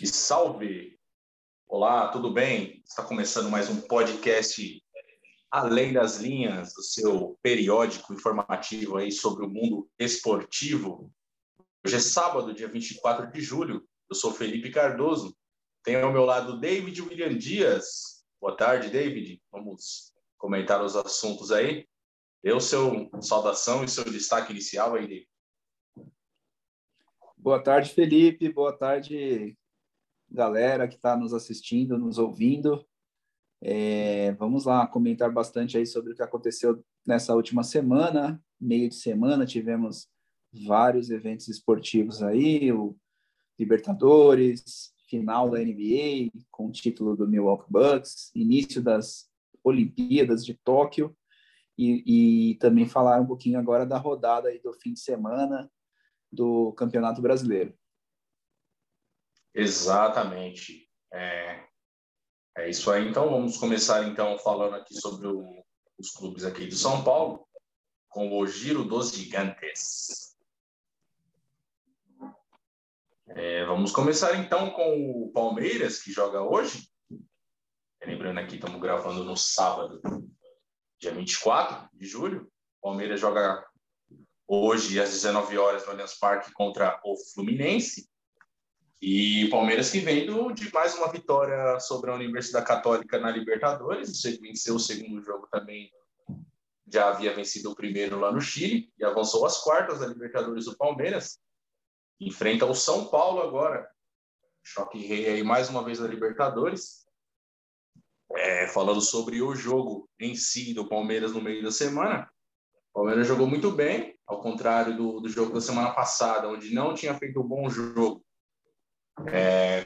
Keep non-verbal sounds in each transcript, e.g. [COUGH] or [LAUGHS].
E salve! Olá, tudo bem? Está começando mais um podcast Além das Linhas, o seu periódico informativo aí sobre o mundo esportivo. Hoje é sábado, dia 24 de julho. Eu sou Felipe Cardoso. Tenho ao meu lado David William Dias. Boa tarde, David. Vamos comentar os assuntos aí. Dê o seu saudação e seu destaque inicial aí, David. Boa tarde, Felipe. Boa tarde, galera que está nos assistindo, nos ouvindo. É, vamos lá comentar bastante aí sobre o que aconteceu nessa última semana. Meio de semana tivemos vários eventos esportivos aí, o Libertadores, final da NBA com o título do Milwaukee Bucks, início das Olimpíadas de Tóquio e, e também falar um pouquinho agora da rodada aí do fim de semana do Campeonato Brasileiro. Exatamente. É, é isso aí. Então, vamos começar então falando aqui sobre o, os clubes aqui de São Paulo, com o Giro dos Gigantes. É, vamos começar então com o Palmeiras, que joga hoje. Lembrando aqui, estamos gravando no sábado, dia 24 de julho. Palmeiras joga hoje às 19 horas no Allianz Parque contra o Fluminense. E o Palmeiras que vem de mais uma vitória sobre a Universidade Católica na Libertadores, venceu o segundo jogo também, já havia vencido o primeiro lá no Chile e avançou às quartas da Libertadores do Palmeiras. Enfrenta o São Paulo agora. Choque rei aí mais uma vez na Libertadores. É, falando sobre o jogo em si do Palmeiras no meio da semana. O Palmeiras jogou muito bem, ao contrário do, do jogo da semana passada, onde não tinha feito um bom jogo. É,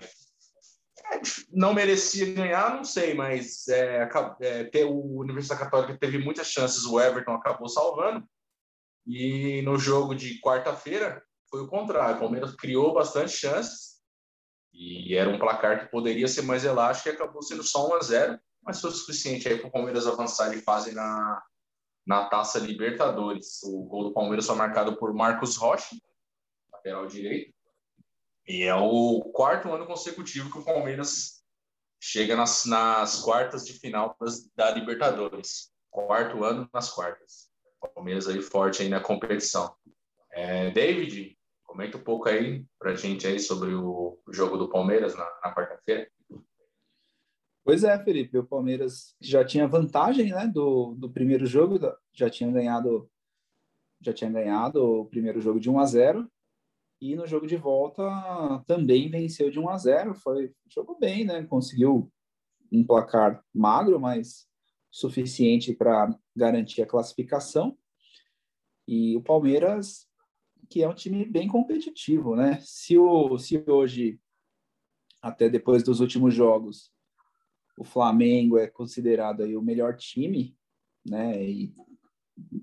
não merecia ganhar, não sei, mas é, é, o Universidade Católica teve muitas chances, o Everton acabou salvando. E no jogo de quarta-feira foi o contrário, o Palmeiras criou bastante chances e era um placar que poderia ser mais elástico e acabou sendo só 1 a 0, mas foi o suficiente aí para o Palmeiras avançar de fase na, na Taça Libertadores. O gol do Palmeiras foi marcado por Marcos Rocha, lateral direito. E é o quarto ano consecutivo que o Palmeiras chega nas, nas quartas de final das, da Libertadores. Quarto ano nas quartas. O Palmeiras aí forte aí na competição. É, David, comenta um pouco aí pra gente aí sobre o jogo do Palmeiras na, na quarta-feira. Pois é, Felipe, o Palmeiras já tinha vantagem, né, do, do primeiro jogo, já tinha ganhado já tinha ganhado o primeiro jogo de 1 a 0 e no jogo de volta também venceu de 1 a 0, foi jogou bem, né? Conseguiu um placar magro, mas suficiente para garantir a classificação. E o Palmeiras, que é um time bem competitivo, né? Se o se hoje até depois dos últimos jogos o Flamengo é considerado aí o melhor time, né? E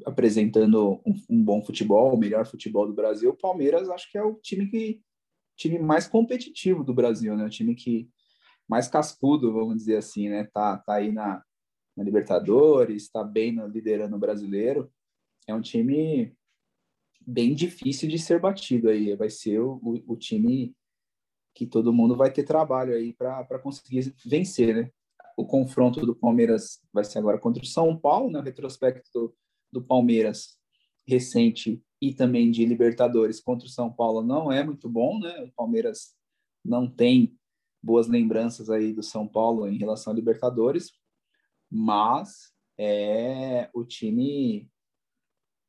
apresentando um, um, bom futebol, o melhor futebol do Brasil, o Palmeiras acho que é o time que time mais competitivo do Brasil, né? O time que mais cascudo, vamos dizer assim, né? Tá, tá aí na, na Libertadores, está bem no, liderando o brasileiro. É um time bem difícil de ser batido aí. Vai ser o, o, o time que todo mundo vai ter trabalho aí para conseguir vencer, né? O confronto do Palmeiras vai ser agora contra o São Paulo, né? O retrospecto do, Palmeiras recente e também de Libertadores contra o São Paulo não é muito bom, né? O Palmeiras não tem boas lembranças aí do São Paulo em relação a Libertadores, mas é o time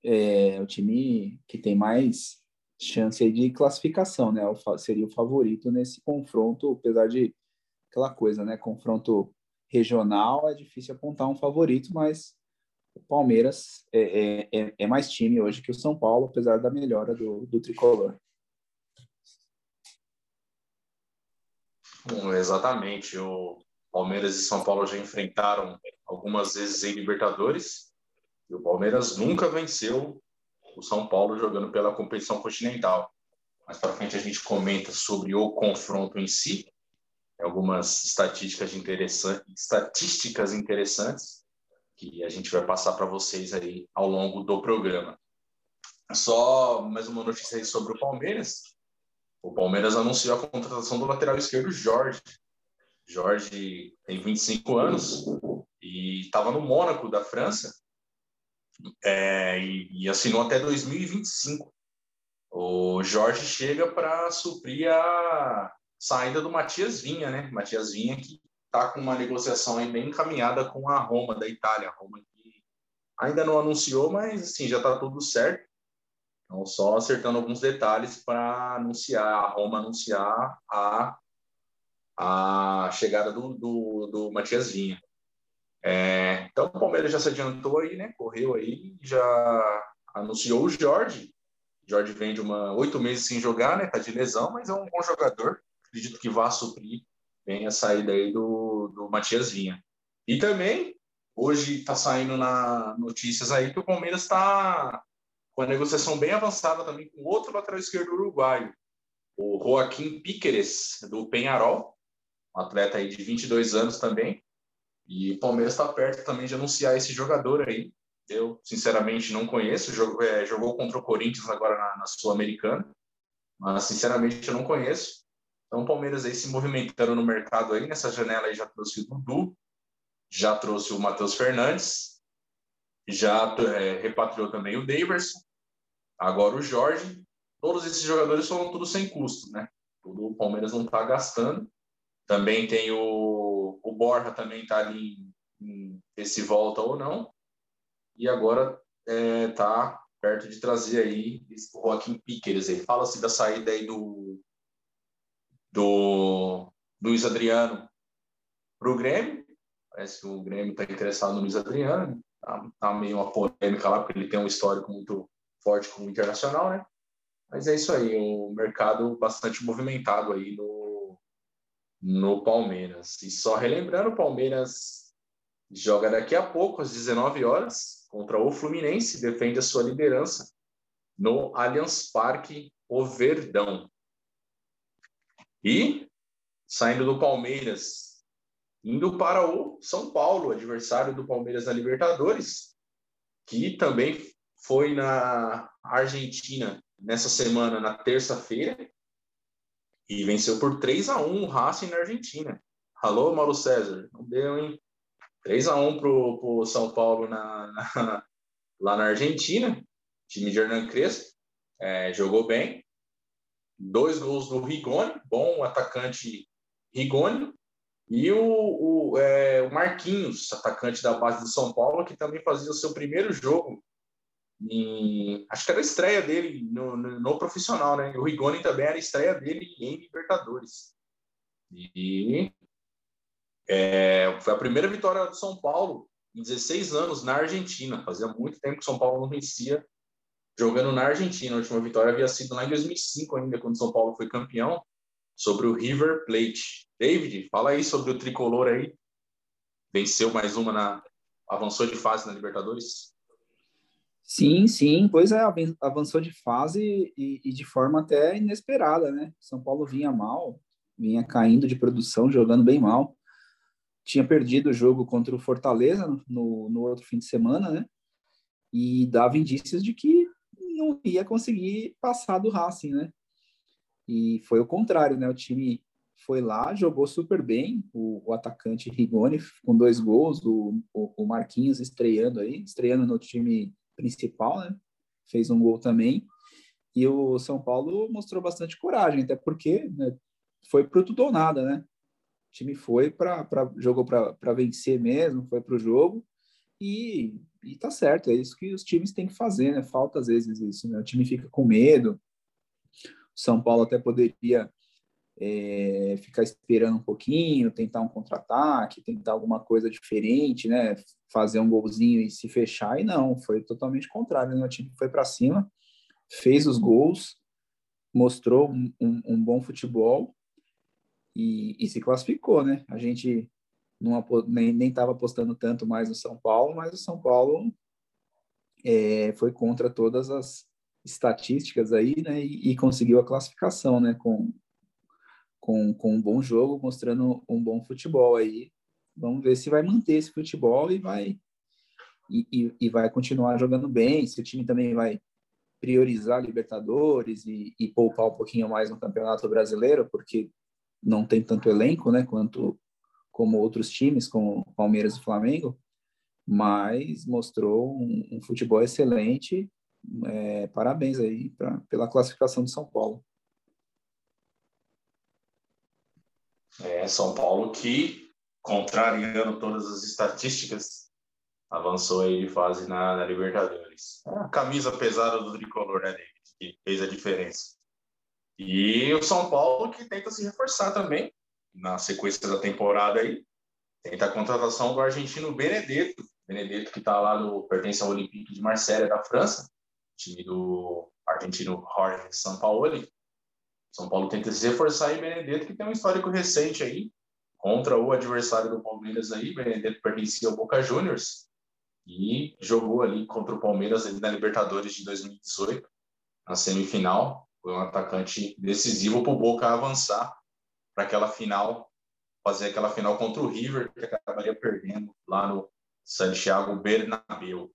é o time que tem mais chance de classificação, né? Seria o favorito nesse confronto, apesar de aquela coisa, né? Confronto regional, é difícil apontar um favorito, mas o Palmeiras é, é, é, é mais time hoje que o São Paulo, apesar da melhora do, do tricolor. Exatamente. O Palmeiras e São Paulo já enfrentaram algumas vezes em Libertadores e o Palmeiras nunca venceu o São Paulo jogando pela competição continental. Mais para frente a gente comenta sobre o confronto em si algumas estatísticas, estatísticas interessantes que a gente vai passar para vocês aí ao longo do programa. Só mais uma notícia aí sobre o Palmeiras. o Palmeiras anunciou a contratação do lateral esquerdo Jorge. Jorge tem 25 anos e estava no Mônaco da França é, e, e, assinou até 2025. O Jorge chega para suprir a saída do Matias Vinha, né? Matias Vinha que está com uma negociação aí bem encaminhada com a Roma da Itália. Roma que ainda não anunciou, mas assim, já está tudo certo. Então, só acertando alguns detalhes para anunciar, a Roma anunciar a, a chegada do, do, do Matias Vinha. É, então, o Palmeiras já se adiantou aí, né? Correu aí, já anunciou o Jorge. Jorge vem de uma oito meses sem jogar, né? Tá de lesão, mas é um bom jogador. Acredito que vá suprir bem a saída aí do, do Matias Vinha. E também, hoje está saindo na notícias aí que o Palmeiras está com a negociação bem avançada também com outro lateral esquerdo uruguaio, o Joaquim Píqueres, do Penharol, um atleta aí de 22 anos também. E o Palmeiras está perto também de anunciar esse jogador aí. Eu, sinceramente, não conheço. Jogou, é, jogou contra o Corinthians agora na, na Sul-Americana. Mas, sinceramente, eu não conheço. Então, o Palmeiras aí se movimentando no mercado aí. Nessa janela aí já trouxe o Dudu, já trouxe o Matheus Fernandes, já é, repatriou também o Daverson. Agora o Jorge, todos esses jogadores foram tudo sem custo, né? Tudo o Palmeiras não está gastando. Também tem o, o Borja também está ali em, em se volta ou não. E agora é, tá perto de trazer aí o Joaquim Piqueires. Fala-se da saída aí do, do Luiz Adriano para o Grêmio. Parece que o Grêmio está interessado no Luiz Adriano. Tá, tá meio uma polêmica lá, porque ele tem um histórico muito forte com o internacional, né? Mas é isso aí, o mercado bastante movimentado aí no, no Palmeiras. E só relembrando, o Palmeiras joga daqui a pouco, às 19 horas, contra o Fluminense, defende a sua liderança no Allianz Parque, o Verdão. E, saindo do Palmeiras, indo para o São Paulo, adversário do Palmeiras na Libertadores, que também foi na Argentina nessa semana, na terça-feira, e venceu por 3 a 1 o Racing na Argentina. Alô, Mauro César, não deu, hein? 3 a 1 pro, pro São Paulo na, na, [LAUGHS] lá na Argentina, time de Hernan Crespo, é, jogou bem. Dois gols do Rigoni, bom atacante Rigoni, e o, o, é, o Marquinhos, atacante da base do São Paulo, que também fazia o seu primeiro jogo em, acho que era a estreia dele no, no, no, profissional, né? O Rigoni também era a estreia dele em Libertadores. E é, foi a primeira vitória do São Paulo em 16 anos na Argentina. Fazia muito tempo que o São Paulo não vencia jogando na Argentina. A última vitória havia sido lá em 2005 ainda, quando São Paulo foi campeão, sobre o River Plate. David, fala aí sobre o tricolor aí. Venceu mais uma na avançou de fase na Libertadores. Sim, sim, pois é, avançou de fase e, e, de forma até inesperada, né? São Paulo vinha mal, vinha caindo de produção, jogando bem mal. Tinha perdido o jogo contra o Fortaleza no, no outro fim de semana, né? E dava indícios de que ia conseguir passar do Racing, né? E foi o contrário, né? O time foi lá, jogou super bem, o, o atacante Rigoni com dois gols, o, o, Marquinhos estreando aí, estreando no time principal, né? Fez um gol também. E o São Paulo mostrou bastante coragem, até porque né, foi pro tudo ou nada, né? O time foi para jogou para vencer mesmo, foi para o jogo e, e tá certo, é isso que os times têm que fazer, né? Falta às vezes isso, né? O time fica com medo. O São Paulo até poderia é, ficar esperando um pouquinho, tentar um contra-ataque, tentar alguma coisa diferente, né? Fazer um golzinho e se fechar, e não, foi totalmente contrário. Né? O time foi para cima, fez os gols, mostrou um, um, um bom futebol e, e, se classificou, né? A gente não, nem estava apostando tanto mais no São Paulo, mas o São Paulo é, foi contra todas as estatísticas aí, né? E, e conseguiu a classificação, né? Com, com, com um bom jogo, mostrando um bom futebol aí. Vamos ver se vai manter esse futebol e vai e, e, e vai continuar jogando bem. Se o time também vai priorizar Libertadores e, e, poupar um pouquinho mais no Campeonato Brasileiro, porque não tem tanto elenco, né, quanto como outros times, como Palmeiras e Flamengo, mas mostrou um, um futebol excelente. É, parabéns aí pra, pela classificação de São Paulo. É, São Paulo que, contrariando todas as estatísticas, avançou aí de fase na, na Libertadores. É a camisa pesada do tricolor, né, David, que fez a diferença. E o São Paulo que tenta se reforçar também na sequência da temporada aí. Tenta a contratação do argentino Benedetto. Benedetto que está lá no pertence ao Olympique de Marselha da França, time do argentino Jorge Sampaoli. São Paulo tenta se reforçar e Benedetto que tem um histórico recente aí contra o adversário do Palmeiras aí. Benedetto pertencia ao Boca Juniors e jogou ali contra o Palmeiras na Libertadores de 2018, na semifinal. Foi um atacante decisivo para o Boca avançar para aquela final, fazer aquela final contra o River, que acabaria perdendo lá no Santiago Bernabéu.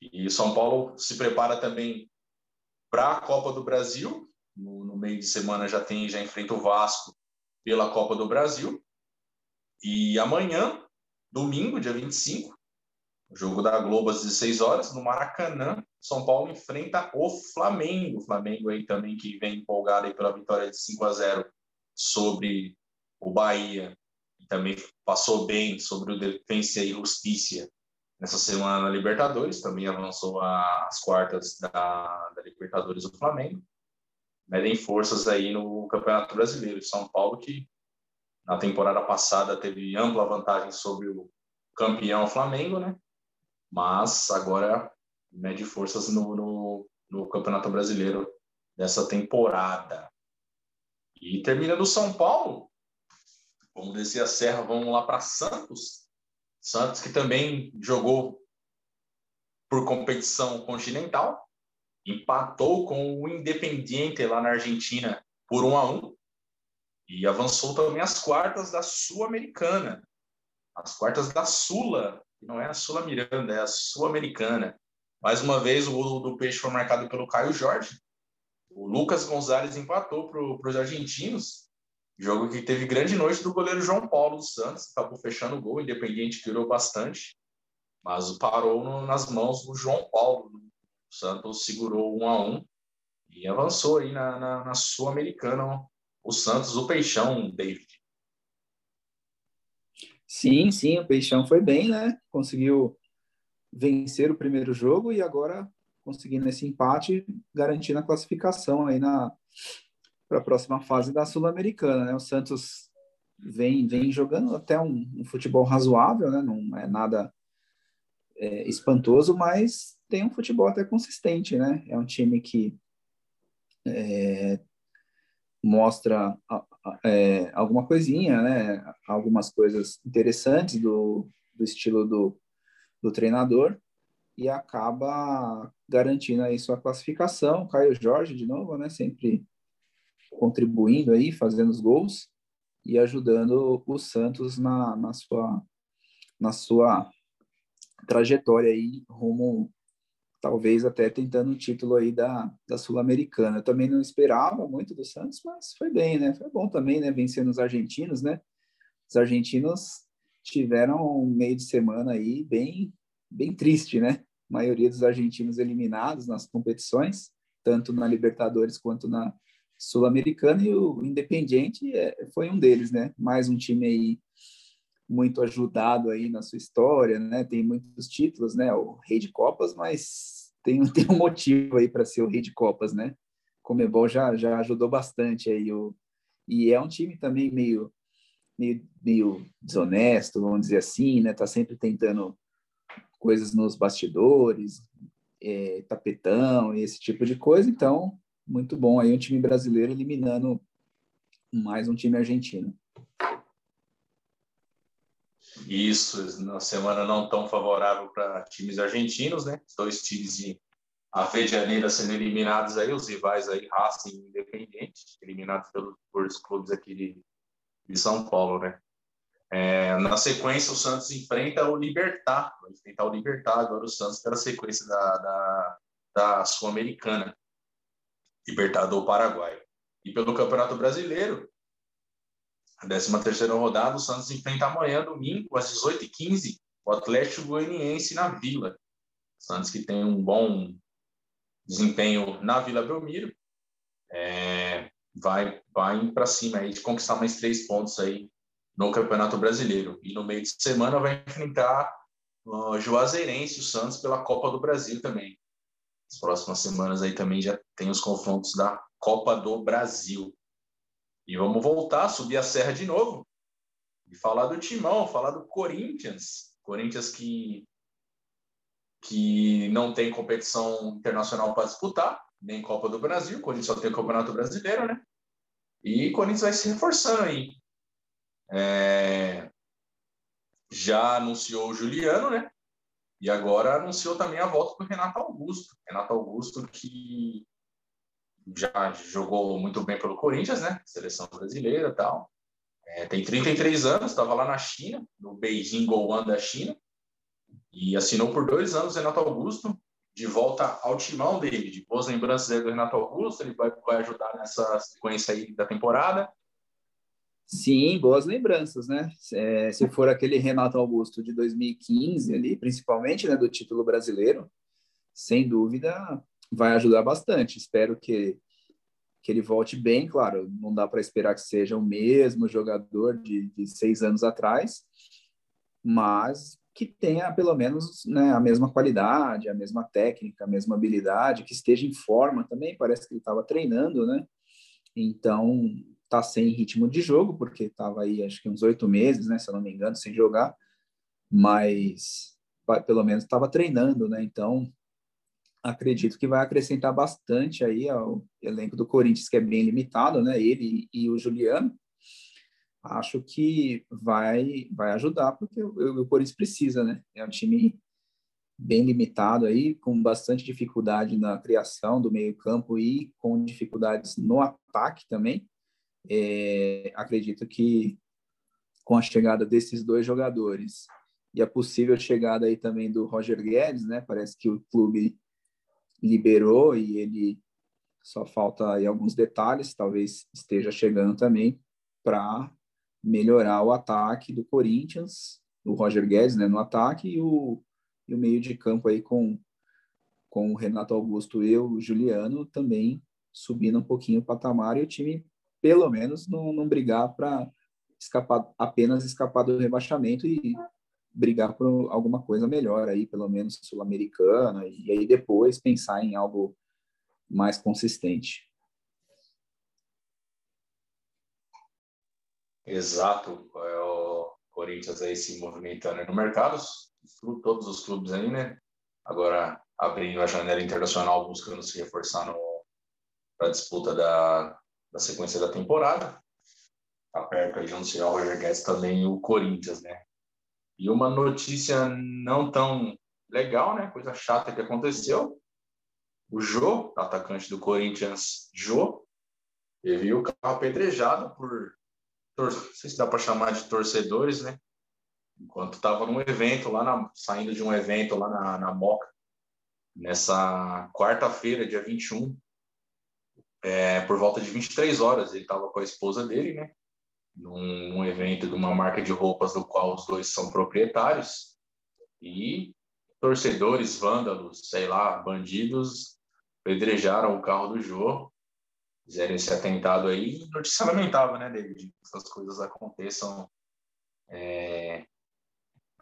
E São Paulo se prepara também para a Copa do Brasil. No, no, meio de semana já tem, já enfrenta o Vasco pela Copa do Brasil. E amanhã, domingo, dia 25, o jogo da Globo às 16 horas, no Maracanã, São Paulo enfrenta o Flamengo. O Flamengo aí também que vem empolgado aí pela vitória de 5 a 0 sobre o Bahia. E também passou bem sobre o Defensa e Justiça nessa semana na Libertadores. Também avançou às quartas da, da Libertadores do Flamengo. Medem forças aí no Campeonato Brasileiro. São Paulo que na temporada passada teve ampla vantagem sobre o campeão Flamengo, né? mas agora mede forças no, no, no Campeonato Brasileiro dessa temporada. E termina no São Paulo. Vamos descer a serra, vamos lá para Santos. Santos que também jogou por competição continental, empatou com o Independiente lá na Argentina por 1 a 1 e avançou também às quartas da Sul-Americana. As quartas da Sula, não é a Sula Miranda, é a Sul-Americana. Mais uma vez, o gol do Peixe foi marcado pelo Caio Jorge. O Lucas Gonzalez empatou para os argentinos. Jogo que teve grande noite do goleiro João Paulo dos Santos, acabou fechando o gol, Independiente tirou bastante, mas parou no, nas mãos do João Paulo. O Santos segurou um a um e avançou aí na, na, na Sul-Americana. O Santos, o Peixão, David. Sim, sim, o Peixão foi bem, né? Conseguiu vencer o primeiro jogo e agora conseguindo esse empate, garantindo a classificação aí na para a próxima fase da Sul-Americana, né? O Santos vem vem jogando até um, um futebol razoável, né? Não é nada é, espantoso, mas tem um futebol até consistente, né? É um time que é, mostra é, alguma coisinha, né? Algumas coisas interessantes do, do estilo do, do treinador e acaba garantindo aí sua classificação. Caio Jorge, de novo, né? Sempre contribuindo aí, fazendo os gols e ajudando o Santos na, na sua na sua trajetória aí rumo talvez até tentando um título aí da, da Sul-Americana. Eu também não esperava muito do Santos, mas foi bem, né? Foi bom também, né? Vencendo os argentinos, né? Os argentinos tiveram um meio de semana aí bem, bem triste, né? Maioria dos argentinos eliminados nas competições, tanto na Libertadores quanto na Sul-Americana, e o Independiente é, foi um deles, né? Mais um time aí muito ajudado aí na sua história, né? Tem muitos títulos, né? O Rei de Copas, mas tem, [LAUGHS] tem um motivo aí para ser o Rei de Copas, né? Comebol já já ajudou bastante aí o e é um time também meio meio, meio desonesto, vamos dizer assim, né? Tá sempre tentando coisas nos bastidores, é, tapetão e esse tipo de coisa. Então, muito bom aí um time brasileiro eliminando mais um time argentino. Isso, na semana não tão favorável para times argentinos, né? Dois times de Avejaneira sendo eliminados aí, os rivais aí, Racing Independente, eliminados pelos, por clubes aqui de, de São Paulo, né? É, na sequência, o Santos enfrenta o Libertar, vai enfrentar o Libertar agora o Santos pela sequência da, da, da Sul-Americana, Libertador Paraguai. E pelo Campeonato Brasileiro, a 13 terceira rodada, o Santos enfrenta amanhã, domingo, às 18h15, o Atlético Goianiense na Vila. Santos que tem um bom desempenho na Vila Belmiro, é, vai, vai para cima aí de conquistar mais três pontos aí no Campeonato Brasileiro. E no meio de semana vai enfrentar o Juazeirense, o Santos, pela Copa do Brasil também. As próximas semanas aí também já tem os confrontos da Copa do Brasil. E vamos voltar, subir a serra de novo e falar do Timão, falar do Corinthians. Corinthians que que não tem competição internacional para disputar, nem Copa do Brasil, Corinthians só tem o Campeonato Brasileiro, né? E Corinthians vai se reforçando aí. É... Já anunciou o Juliano, né? E agora anunciou também a volta do Renato Augusto. Renato Augusto que já jogou muito bem pelo Corinthians, né? Seleção brasileira tal. É, tem 33 anos, estava lá na China, no Beijing Goan da China e assinou por dois anos Renato Augusto, de volta ao timão dele, de boas lembranças do Renato Augusto, ele vai, vai ajudar nessa sequência aí da temporada. Sim, boas lembranças, né? É, se for aquele Renato Augusto de 2015 ali, principalmente, né, do título brasileiro, sem dúvida vai ajudar bastante. Espero que que ele volte bem, claro, não dá para esperar que seja o mesmo jogador de, de seis anos atrás, mas que tenha pelo menos né, a mesma qualidade, a mesma técnica, a mesma habilidade, que esteja em forma também. Parece que ele estava treinando, né? Então tá sem ritmo de jogo porque estava aí acho que uns oito meses, né? Se eu não me engano, sem jogar, mas pelo menos estava treinando, né? Então acredito que vai acrescentar bastante aí ao elenco do Corinthians que é bem limitado, né? Ele e o Juliano acho que vai vai ajudar porque o, o Corinthians precisa, né? É um time bem limitado aí, com bastante dificuldade na criação do meio-campo e com dificuldades no ataque também. É, acredito que com a chegada desses dois jogadores e a possível chegada aí também do Roger Guedes, né? Parece que o clube liberou e ele só falta aí alguns detalhes, talvez esteja chegando também para melhorar o ataque do Corinthians, o Roger Guedes né, no ataque e o, e o meio de campo aí com, com o Renato Augusto e o Juliano também subindo um pouquinho o patamar e o time pelo menos não, não brigar para escapar apenas escapar do rebaixamento e brigar por alguma coisa melhor aí, pelo menos sul-americana, e aí depois pensar em algo mais consistente. Exato, é o Corinthians aí se movimentando no mercado, todos os clubes aí, né? Agora abrindo a janela internacional, buscando se reforçar para a disputa da, da sequência da temporada. Tá perto aí de anunciar o Roger Guedes também o Corinthians, né? E uma notícia não tão legal, né? Coisa chata que aconteceu. O Jô, atacante do Corinthians, Jô, viu o carro apedrejado por não sei se dá para chamar de torcedores, né? Enquanto estava num evento lá, na, saindo de um evento lá na, na Moca, nessa quarta-feira, dia 21, é, por volta de 23 horas, ele estava com a esposa dele, né? Num, evento de uma marca de roupas do qual os dois são proprietários. E torcedores, vândalos, sei lá, bandidos, pedrejaram o carro do Jô fizerem esse atentado aí. Notícia lamentável, né, David? Essas coisas aconteçam é,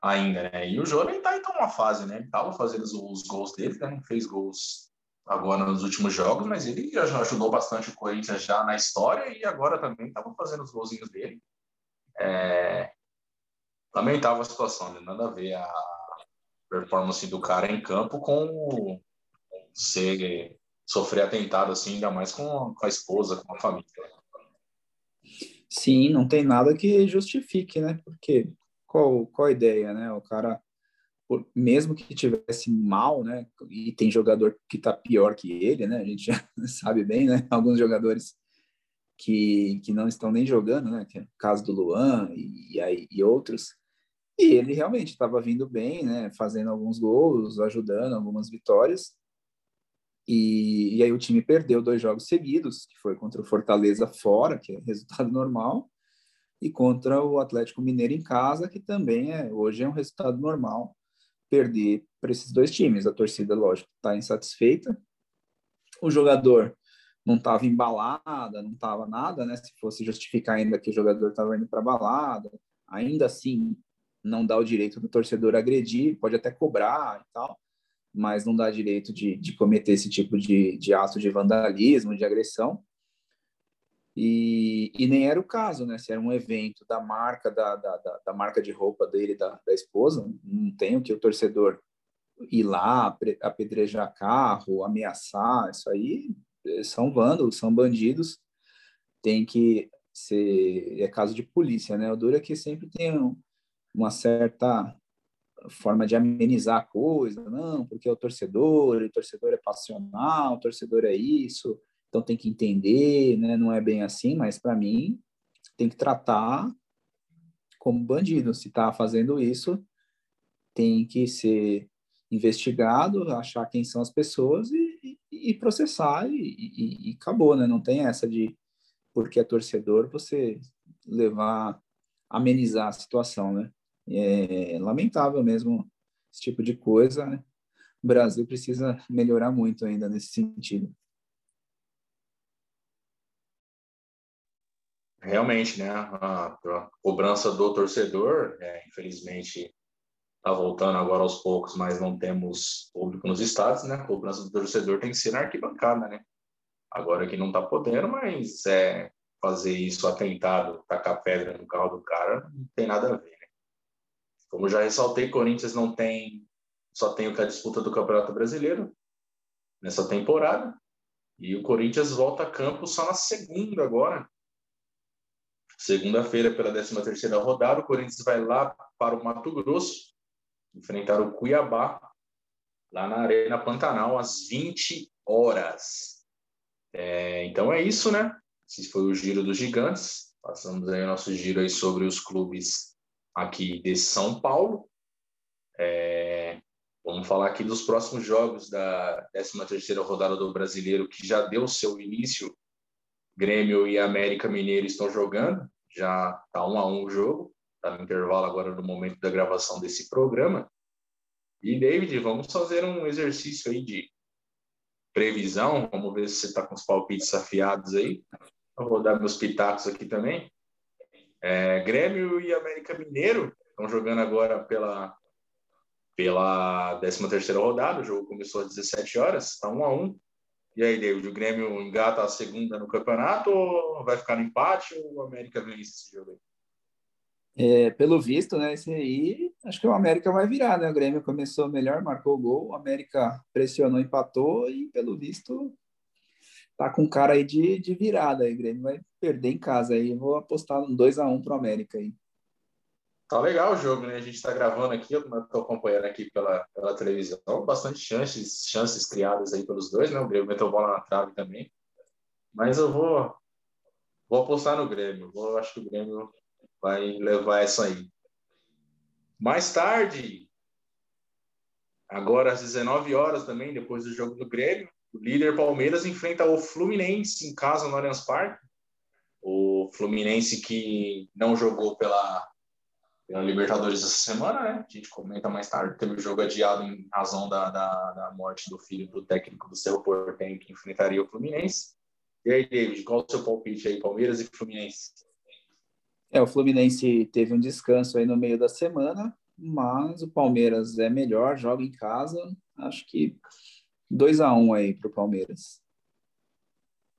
ainda, né? E o Jô nem tá em uma fase, né? Ele tava fazendo os, os gols dele, né? Não fez gols agora nos últimos jogos, mas ele já ajudou bastante o Corinthians já na história e agora também estava fazendo os golzinhos dele. É... Lamentável a situação, né? Nada a ver a performance do cara em campo com ser sofrer atentado assim, ainda mais com, a esposa, com a família. Sim, não tem nada que justifique, né? Porque qual, qual a ideia, né? O cara, mesmo que tivesse mal, né? E tem jogador que tá pior que ele, né? A gente já [LAUGHS] sabe bem, né? Alguns jogadores que, que não estão nem jogando, né? Que é o caso do Luan e, e, e outros. E ele realmente estava vindo bem, né? Fazendo alguns gols, ajudando algumas vitórias E, e, aí o time perdeu dois jogos seguidos, que foi contra o Fortaleza fora, que é [LAUGHS] resultado normal, e contra o Atlético Mineiro em casa, que também é hoje é um resultado normal perder para esses dois times. A torcida, lógico, está insatisfeita. O jogador não estava embalada, não estava nada, né? Se fosse justificar ainda que o jogador estava indo para balada, ainda assim não dá o direito do torcedor agredir, pode até cobrar e tal, mas não dá direito de, de cometer esse tipo de, de ato de vandalismo, de agressão. E, e, nem era o caso, né? Se era um evento da marca, da, da, da, da marca de roupa dele, da, da esposa, não tem o que o torcedor ir lá, apedrejar carro, ameaçar, isso aí são vândalos, são bandidos, tem que ser, é caso de polícia, né? O duro é que sempre tem uma certa forma de amenizar a coisa, não, porque é o torcedor, o torcedor é passional, o torcedor é isso, então tem que entender, né? Não é bem assim, mas para mim tem que tratar como bandido. Se está fazendo isso, tem que ser investigado, achar quem são as pessoas e, e, e processar e, e, e, acabou, né? Não tem essa de porque é torcedor você levar amenizar a situação, né? É lamentável mesmo esse tipo de coisa. Né? O Brasil precisa melhorar muito ainda nesse sentido. Realmente, né? A, a cobrança do torcedor, é, infelizmente, está voltando agora aos poucos, mas não temos público nos estados, né? A cobrança do torcedor tem que ser na arquibancada, né? Agora que não está podendo, mas é, fazer isso atentado, tacar pedra no carro do cara, não tem nada a ver, né? Como já ressaltei, Corinthians não tem, só tem a disputa do Campeonato Brasileiro nessa temporada, e o Corinthians volta a campo só na segunda agora, Segunda-feira, pela 13ª rodada, o Corinthians vai lá para o Mato Grosso enfrentar o Cuiabá lá na Arena Pantanal às 20 horas. É, então é isso, né? Esse foi o giro dos gigantes. Passamos aí o nosso giro aí sobre os clubes aqui de São Paulo. É, vamos falar aqui dos próximos jogos da 13ª rodada do Brasileiro, que já deu seu início Grêmio e América Mineiro estão jogando, já está um a um o jogo, está no intervalo agora no momento da gravação desse programa. E, David, vamos fazer um exercício aí de previsão, vamos ver se você está com os palpites afiados aí. Eu vou dar meus pitacos aqui também. É, Grêmio e América Mineiro estão jogando agora pela pela 13 terceira rodada, o jogo começou às 17 horas, está um a um. E aí, David, o Grêmio engata a segunda no campeonato ou vai ficar no empate ou o América vence esse jogo aí? É, pelo visto, né, esse aí, acho que o América vai virar, né? O Grêmio começou melhor, marcou o gol, o América pressionou, empatou e, pelo visto, tá com cara aí de, de virada aí. O Grêmio vai perder em casa aí. Vou apostar um 2 a 1 pro América aí. Tá legal o jogo, né? A gente está gravando aqui, eu estou acompanhando aqui pela, pela televisão, bastante chances, chances criadas aí pelos dois, né? O Grêmio meteu bola na trave também. Mas eu vou, vou apostar no Grêmio. Vou, acho que o Grêmio vai levar essa aí. Mais tarde, agora às 19 horas também, depois do jogo do Grêmio, o líder Palmeiras enfrenta o Fluminense em casa no Allianz Parque. O Fluminense que não jogou pela pela Libertadores essa semana, né? A gente comenta mais tarde. Teve o jogo adiado em razão da, da, da morte do filho do técnico do Cerro Porteño que enfrentaria o Fluminense. E aí, David, qual o seu palpite aí, Palmeiras e Fluminense? É, o Fluminense teve um descanso aí no meio da semana, mas o Palmeiras é melhor, joga em casa. Acho que 2 a 1 um aí para o Palmeiras.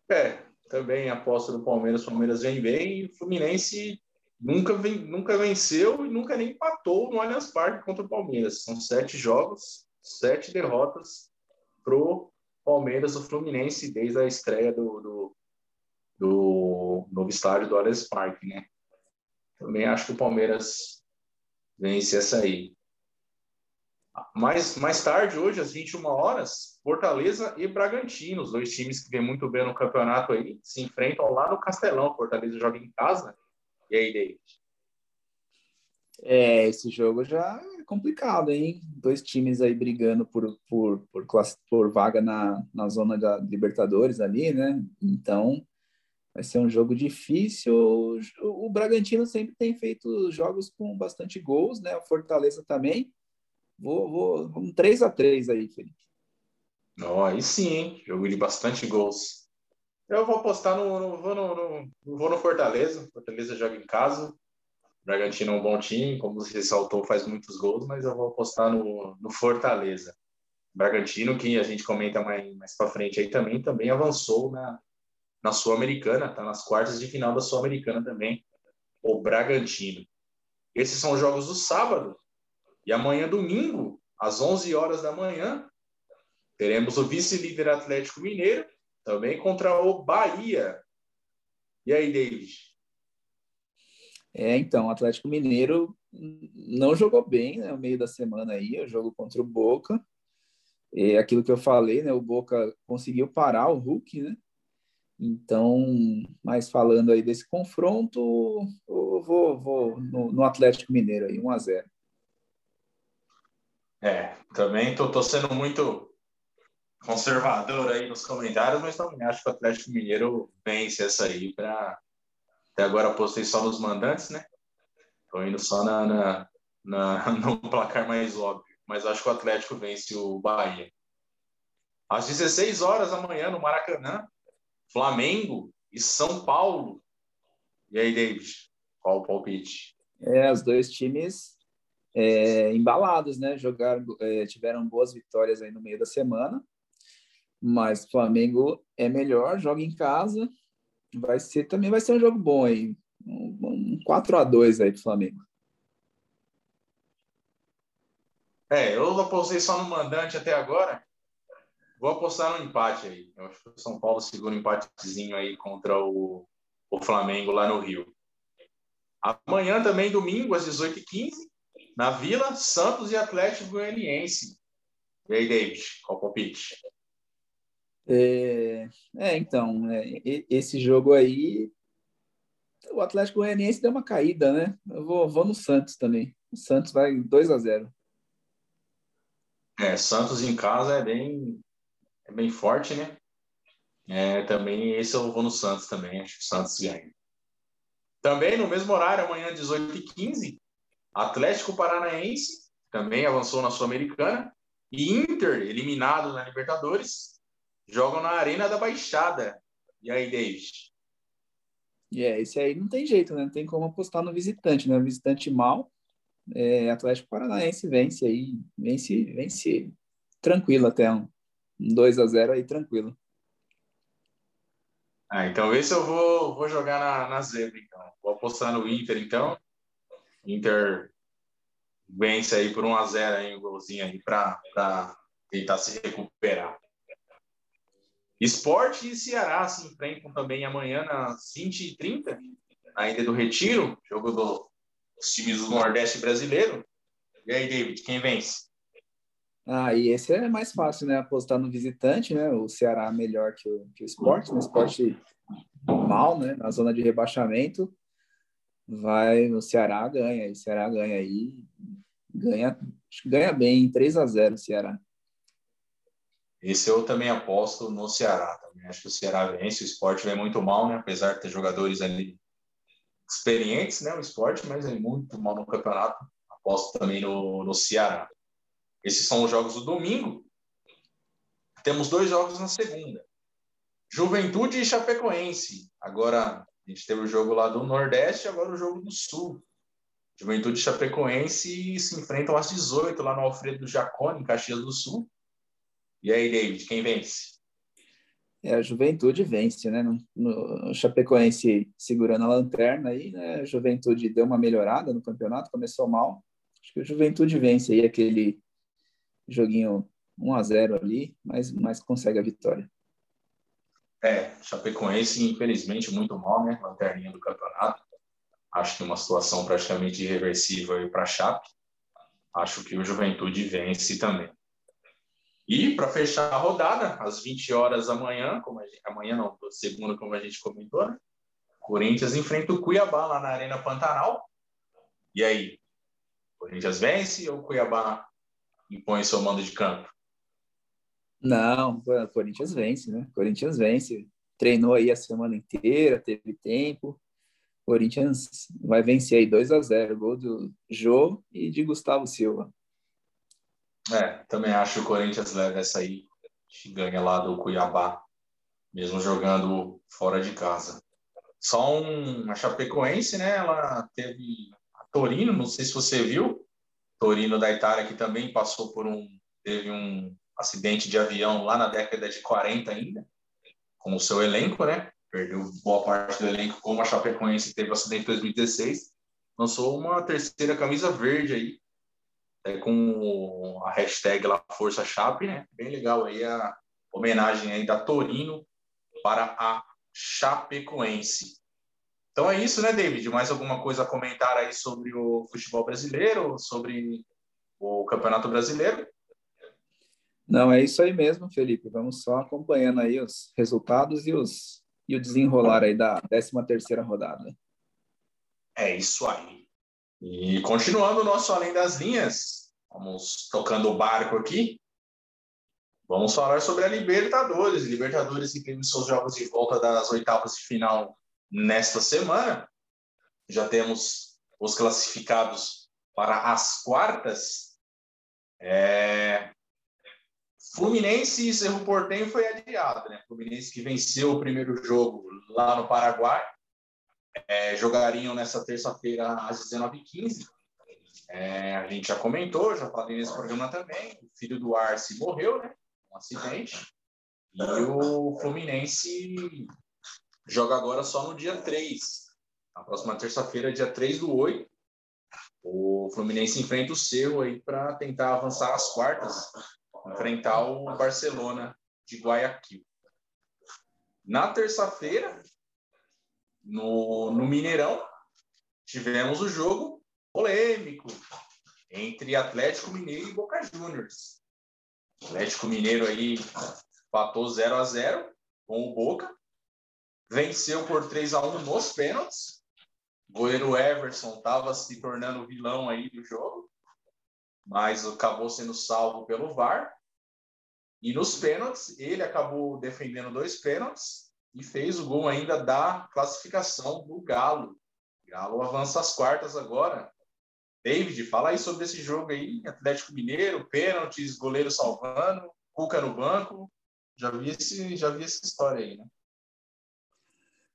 É, também aposto no Palmeiras. O Palmeiras vem bem e o Fluminense nunca, vem, nunca venceu e nunca nem empatou no Allianz Parque contra o Palmeiras. São sete jogos, sete derrotas pro Palmeiras, o Fluminense, desde a estreia do, do, do novo estádio do Allianz Parque, né? Também acho que o Palmeiras vence essa aí. Mais, mais tarde, hoje, às 21 horas, Fortaleza e Bragantino, os dois times que vêm muito bem no campeonato aí, se enfrentam lá no Castelão. Fortaleza joga em casa, e aí, David? É, esse jogo já é complicado, hein? Dois times aí brigando por, por, por, classe, por vaga na, na zona da Libertadores ali, né? Então, vai ser um jogo difícil. O, o Bragantino sempre tem feito jogos com bastante gols, né? O Fortaleza também. Vou, vou, um 3 a 3 aí, Felipe. Oh, aí sim, hein? Jogo de bastante gols. Eu vou apostar no, no, vou no, no, vou no Fortaleza. Fortaleza joga em casa. Bragantino é um bom time, como você ressaltou, faz muitos gols, mas eu vou apostar no, no Fortaleza. Bragantino, que a gente comenta mais, mais para frente aí também, também avançou na, na Sul-Americana, tá nas quartas de final da Sul-Americana também, o Bragantino. Esses são os jogos do sábado. E amanhã, domingo, às 11 horas da manhã, teremos o vice-líder Atlético Mineiro, também contra o Bahia. E aí, David? É, então, o Atlético Mineiro não jogou bem né, no meio da semana aí, o jogo contra o Boca. É aquilo que eu falei, né? O Boca conseguiu parar o Hulk, né? Então, mas falando aí desse confronto, eu vou, vou no, no Atlético Mineiro aí, 1 a 0 É, também tô, tô sendo muito conservador aí nos comentários, mas também acho que o Atlético Mineiro vence essa aí para até agora apostei só nos mandantes, né? Estou indo só na, na, na, [LAUGHS] no placar mais óbvio. Mas acho que o Atlético vence o Bahia. Às 16 horas da manhã, no Maracanã, Flamengo e São Paulo. E aí, David, qual o palpite? É, os dois times é, embalados, né? Jogaram, é, tiveram boas vitórias aí no meio da semana, mas Flamengo é melhor, joga em casa vai ser também vai ser um jogo bom aí. Um, um 4 a 2 aí pro Flamengo. É, eu apostei só no mandante até agora. Vou apostar no empate aí. Eu acho que o São Paulo segura um empatezinho aí contra o, o Flamengo lá no Rio. Amanhã também, domingo, às 18h15, na Vila, Santos e Atlético Goianiense. E aí, David, qual palpite? É, é então, é, esse jogo aí, o Atlético Goianiense deu uma caída, né? Eu vou, vou no Santos também. O Santos vai 2 a 0 É, Santos em casa é bem, é bem forte, né? É, também esse eu vou no Santos também, acho que o Santos ganha. Também no mesmo horário, amanhã, 18h15, Atlético Paranaense também avançou na Sul-Americana e Inter, eliminado na Libertadores, jogam na Arena da Baixada. E aí, David? É, yeah, esse aí não tem jeito, né? Não tem como apostar no visitante, né? O visitante mal, é, Atlético Paranaense vence aí, vence, vence tranquilo até um, um 2 a 0 aí, tranquilo. Ah, então esse eu vou, vou jogar na, na zebra, então. Vou apostar no Inter, então. Inter vence aí por 1 a 0 aí, um golzinho aí para tentar se recuperar. Esporte e Ceará se enfrentam também amanhã às 20h30, na Ilha do Retiro, jogo do, dos times do Nordeste brasileiro. E aí, David, quem vence? Ah, e esse é mais fácil, né? Apostar no visitante, né? O Ceará melhor que o, que o esporte, né? Esporte mal, né? Na zona de rebaixamento. Vai, o Ceará ganha, o Ceará ganha aí, ganha, ganha bem, 3 a 0 o Ceará. Esse eu também aposto no Ceará. Também acho que o Ceará vence. O esporte vem muito mal, né? Apesar de ter jogadores ali experientes, né? O esporte, mas é muito mal no campeonato. Aposto também no, no Ceará. Esses são os jogos do domingo. Temos dois jogos na segunda. Juventude e Chapecoense. Agora, a gente teve o jogo lá do Nordeste, agora o jogo do Sul. Juventude e Chapecoense se enfrentam às 18 lá no Alfredo Jacone, em Caxias do Sul. E aí, David, quem vence? É, a Juventude vence, né? No, no Chapecoense segurando a lanterna aí, né? A Juventude deu uma melhorada no campeonato, começou mal. Acho que a Juventude vence aí aquele joguinho 1 a 0 ali, mas, mas consegue a vitória. É, Chapecoense, infelizmente, muito mal, né? Lanterninha do campeonato. Acho que uma situação praticamente irreversível para a Chape. Acho que o Juventude vence também. E para fechar a rodada, às 20 horas da manhã, como gente, amanhã não, segunda, como a gente comentou, né? Corinthians enfrenta o Cuiabá lá na Arena Pantanal. E aí? Corinthians vence ou Cuiabá impõe seu mando de campo? Não, o Corinthians vence, né? Corinthians vence. Treinou aí a semana inteira, teve tempo. Corinthians vai vencer aí 2 a 0 gol do Jô e de Gustavo Silva. É, também acho que o Corinthians leva essa aí, ganha lá do Cuiabá, mesmo jogando fora de casa. Só um, a Chapecoense, né? Ela teve a Torino, não sei se você viu, Torino da Itália que também passou por um teve um acidente de avião lá na década de 40 ainda, com o seu elenco, né? Perdeu boa parte do elenco, como a Chapecoense teve o acidente em 2016. Lançou uma terceira camisa verde aí, é, com a hashtag lá Força Chape, né? Bem legal aí a homenagem aí da Torino para a Chapecoense. Então é isso, né, David? Mais alguma coisa a comentar aí sobre o futebol brasileiro, sobre o Campeonato Brasileiro? Não, é isso aí mesmo, Felipe. Vamos só acompanhando aí os resultados e, os, e o desenrolar aí da 13 terceira rodada. É isso aí. E continuando o nosso Além das Linhas, vamos tocando o barco aqui. Vamos falar sobre a Libertadores. Libertadores que teve seus jogos de volta das oitavas de final nesta semana. Já temos os classificados para as quartas. É... Fluminense e Cerro Portenho foi adiado, né? Fluminense que venceu o primeiro jogo lá no Paraguai. É, jogariam nessa terça-feira às 19h15. É, a gente já comentou, já falei nesse programa também. O filho do Arce morreu, né? um acidente. E o Fluminense joga agora só no dia 3. Na próxima terça-feira, dia 3 do 8. O Fluminense enfrenta o Cerro aí para tentar avançar às quartas, enfrentar o Barcelona de Guayaquil. Na terça-feira, no, no Mineirão, tivemos o jogo polêmico entre Atlético Mineiro e Boca Juniors. Atlético Mineiro aí empatou 0 a 0 com o Boca. Venceu por 3 a 1 nos pênaltis. O goleiro Everson estava se tornando o vilão aí do jogo, mas acabou sendo salvo pelo VAR. E nos pênaltis, ele acabou defendendo dois pênaltis e fez o gol ainda da classificação do Galo. O Galo avança às quartas agora David, fala aí sobre esse jogo aí, Atlético Mineiro, pênaltis, goleiro salvando, Cuca no banco. Já vi, esse, já vi essa história aí, né?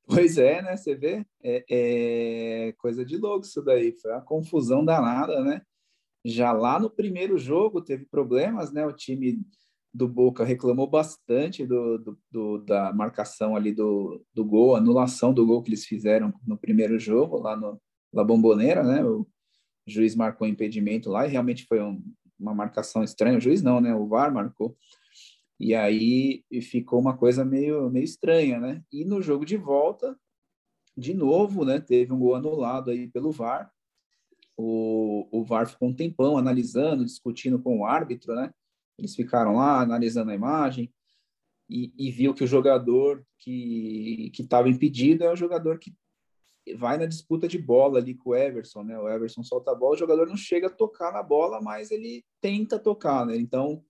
Pois é, né? Você vê? É, é, coisa de louco isso daí. Foi uma confusão danada, né? Já lá no primeiro jogo teve problemas, né? O time do Boca reclamou bastante do, do, do, da marcação ali do, do gol, anulação do gol que eles fizeram no primeiro jogo, lá no La Bombonera, né? O, juiz marcou impedimento lá e realmente foi um, uma marcação estranha. O juiz não, né? O VAR marcou. E aí ficou uma coisa meio, meio estranha, né? E no jogo de volta, de novo, né? Teve um gol anulado aí pelo VAR. O, o VAR ficou um tempão analisando, discutindo com o árbitro, né? Eles ficaram lá analisando a imagem e, e viu que o jogador que estava impedido é o jogador que vai na disputa de bola ali com o Everson, né? O Everson solta a bola, o jogador não chega a tocar na bola, mas ele tenta tocar, né? Então,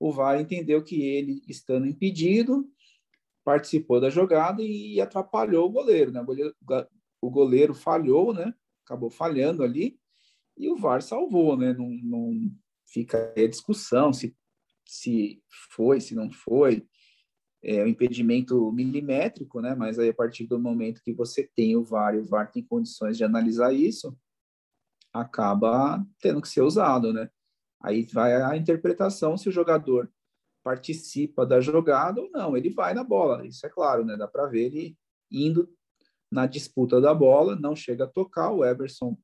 o VAR entendeu que ele, estando impedido, participou da jogada e atrapalhou o goleiro, né? O goleiro, o goleiro falhou, né? Acabou falhando ali e o VAR salvou, né? Não, não fica a discussão se, se foi, se não foi é, um impedimento milimétrico, né? Mas aí a partir do momento que você tem o VAR e o VAR tem condições de analisar isso, acaba tendo que ser usado, né? Aí vai a interpretação se o jogador participa da jogada ou não. Ele vai na bola, isso é claro, né? Dá para ver ele indo na disputa da bola, não chega a tocar, o Everson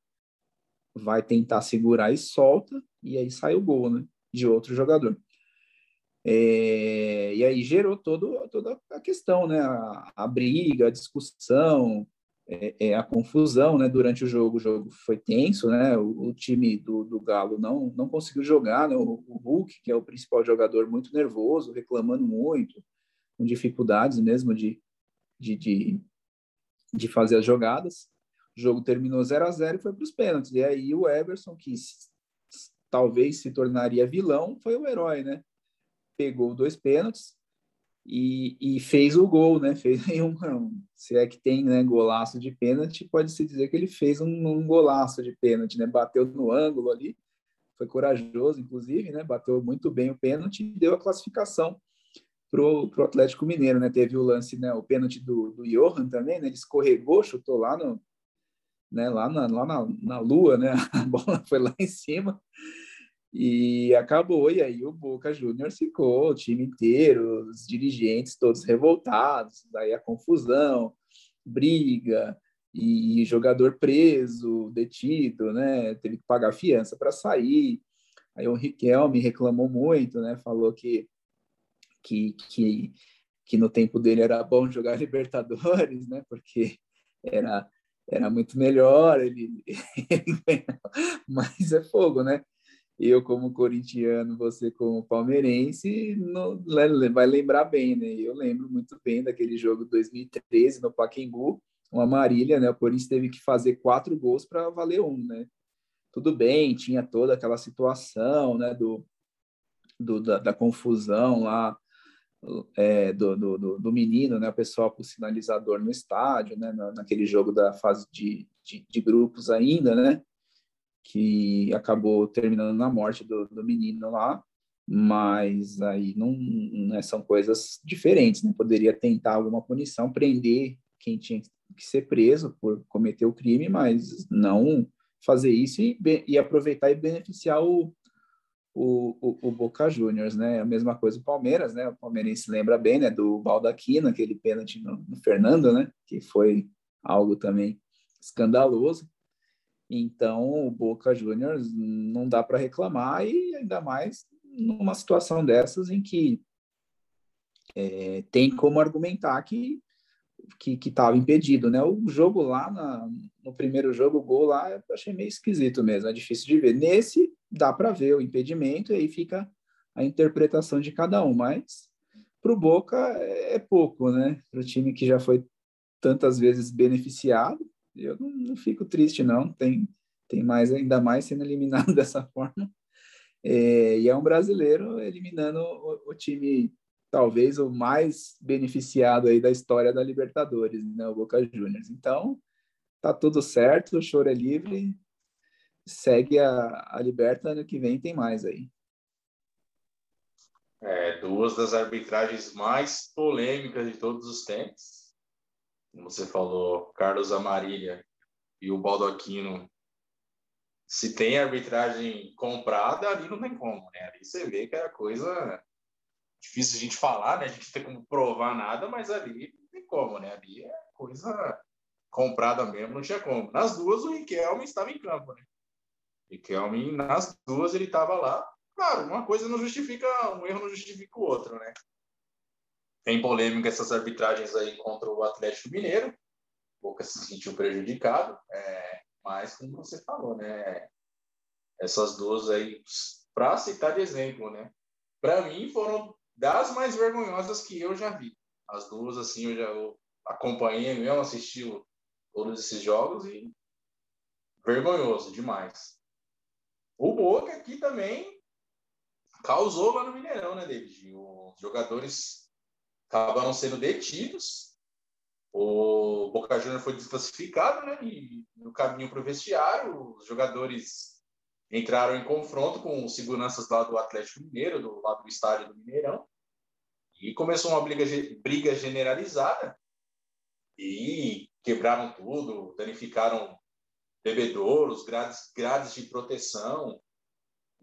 vai tentar segurar e solta, e aí sai o gol, né? De outro jogador. É, e aí gerou todo, toda a questão, né? A, a briga, a discussão, é, é, a confusão, né? Durante o jogo, o jogo foi tenso, né? O, o time do, do Galo não, não conseguiu jogar, né? O, o, Hulk, que é o principal jogador, muito nervoso, reclamando muito, com dificuldades mesmo de, de, de, de fazer as jogadas. O jogo terminou 0 a 0 e foi para os pênaltis. E aí o Everson, que talvez se tornaria vilão, foi o herói, né? Pegou dois pênaltis e, e fez o gol, né? [LAUGHS] Fez um, se é que tem né, golaço de pênalti, pode-se dizer que ele fez um, um golaço de pênalti, né? Bateu no ângulo ali, foi corajoso, inclusive, né? Bateu muito bem o pênalti e deu a classificação pro, pro Atlético Mineiro, né? Teve o lance, né? O pênalti do, do Johan também, né? Ele escorregou, chutou lá no, né? Lá na, lá na, na lua, né? [LAUGHS] A bola foi lá em cima e acabou. E aí o Boca Juniors ficou, o time inteiro, os dirigentes todos revoltados, daí a confusão, briga e jogador preso, detido, né? Teve que pagar fiança para sair. Aí o Riquelme reclamou muito, né? Falou que que, que, que no tempo dele era bom jogar [LAUGHS] Libertadores, né? Porque era, era muito melhor, ele, [LAUGHS] ele mas é fogo, né? Eu, como corintiano, você, como palmeirense, vai lembrar bem, né? Eu lembro muito bem daquele jogo de 2013 no Pacaembu, uma Marília, né? O Corinthians teve que fazer quatro gols para valer um, né? Tudo bem, tinha toda aquela situação, né? Do, do da, da confusão lá é, do, do, do, menino, né, o pessoal com o sinalizador no estádio, né, naquele jogo da fase de, de, de, grupos ainda, né, que acabou terminando na morte do, do menino lá, mas aí não, não, é, são coisas diferentes, né, poderia tentar alguma punição, prender quem tinha que ser preso por cometer o crime, mas não fazer isso e, e aproveitar e beneficiar o, o, o, o, Boca Juniors, né? A mesma coisa o Palmeiras, né? O palmeirense lembra bem, né? Do Baldaquino, aquele pênalti no, no Fernando, né? Que foi algo também escandaloso. Então, o Boca Juniors não dá para reclamar e ainda mais numa situação dessas em que é, tem como argumentar que que estava impedido, né? O jogo lá na, no primeiro jogo, o gol lá, eu achei meio esquisito mesmo, é difícil de ver. Nesse dá para ver o impedimento e aí fica a interpretação de cada um, mas para o Boca é pouco, né? Para o time que já foi tantas vezes beneficiado, eu não, não, fico triste, não. Tem, tem mais, ainda mais sendo eliminado [LAUGHS] dessa forma. É, e é um brasileiro eliminando o, o, time, talvez o mais beneficiado aí da história da Libertadores, né? O Boca Juniors. Então, tá tudo certo, o choro é livre, segue a, a Liberta, ano que vem tem mais aí. É, duas das arbitragens mais polêmicas de todos os tempos. Como você falou, Carlos Amarília e o Baldoquino. Se tem arbitragem comprada, ali não tem como, né? Ali você vê que é a coisa difícil a gente falar, né? A gente não tem como provar nada, mas ali não tem como, né? Ali é coisa comprada mesmo, não tinha como. Nas duas, o Riquelme estava em campo, né? Riquelme, nas duas, ele estava lá. Claro, uma coisa não justifica, um erro não justifica o outro, né? Tem polêmica essas arbitragens aí contra o Atlético Mineiro. Boca se sentiu prejudicado, é, mas como você falou, né? Essas duas aí, para citar de exemplo, né? Para mim, foram das mais vergonhosas que eu já vi. As duas, assim, eu já acompanhei mesmo, assisti todos esses jogos e vergonhoso demais. O Boca aqui também causou lá no Mineirão, né, David? Os jogadores acabaram sendo detidos. O Boca Juniors foi desclassificado, né? E no caminho para o vestiário, os jogadores entraram em confronto com os seguranças lá do Atlético Mineiro, do lado do estádio do Mineirão. E começou uma briga, briga generalizada. E quebraram tudo, danificaram bebedouros, grades, grades de proteção.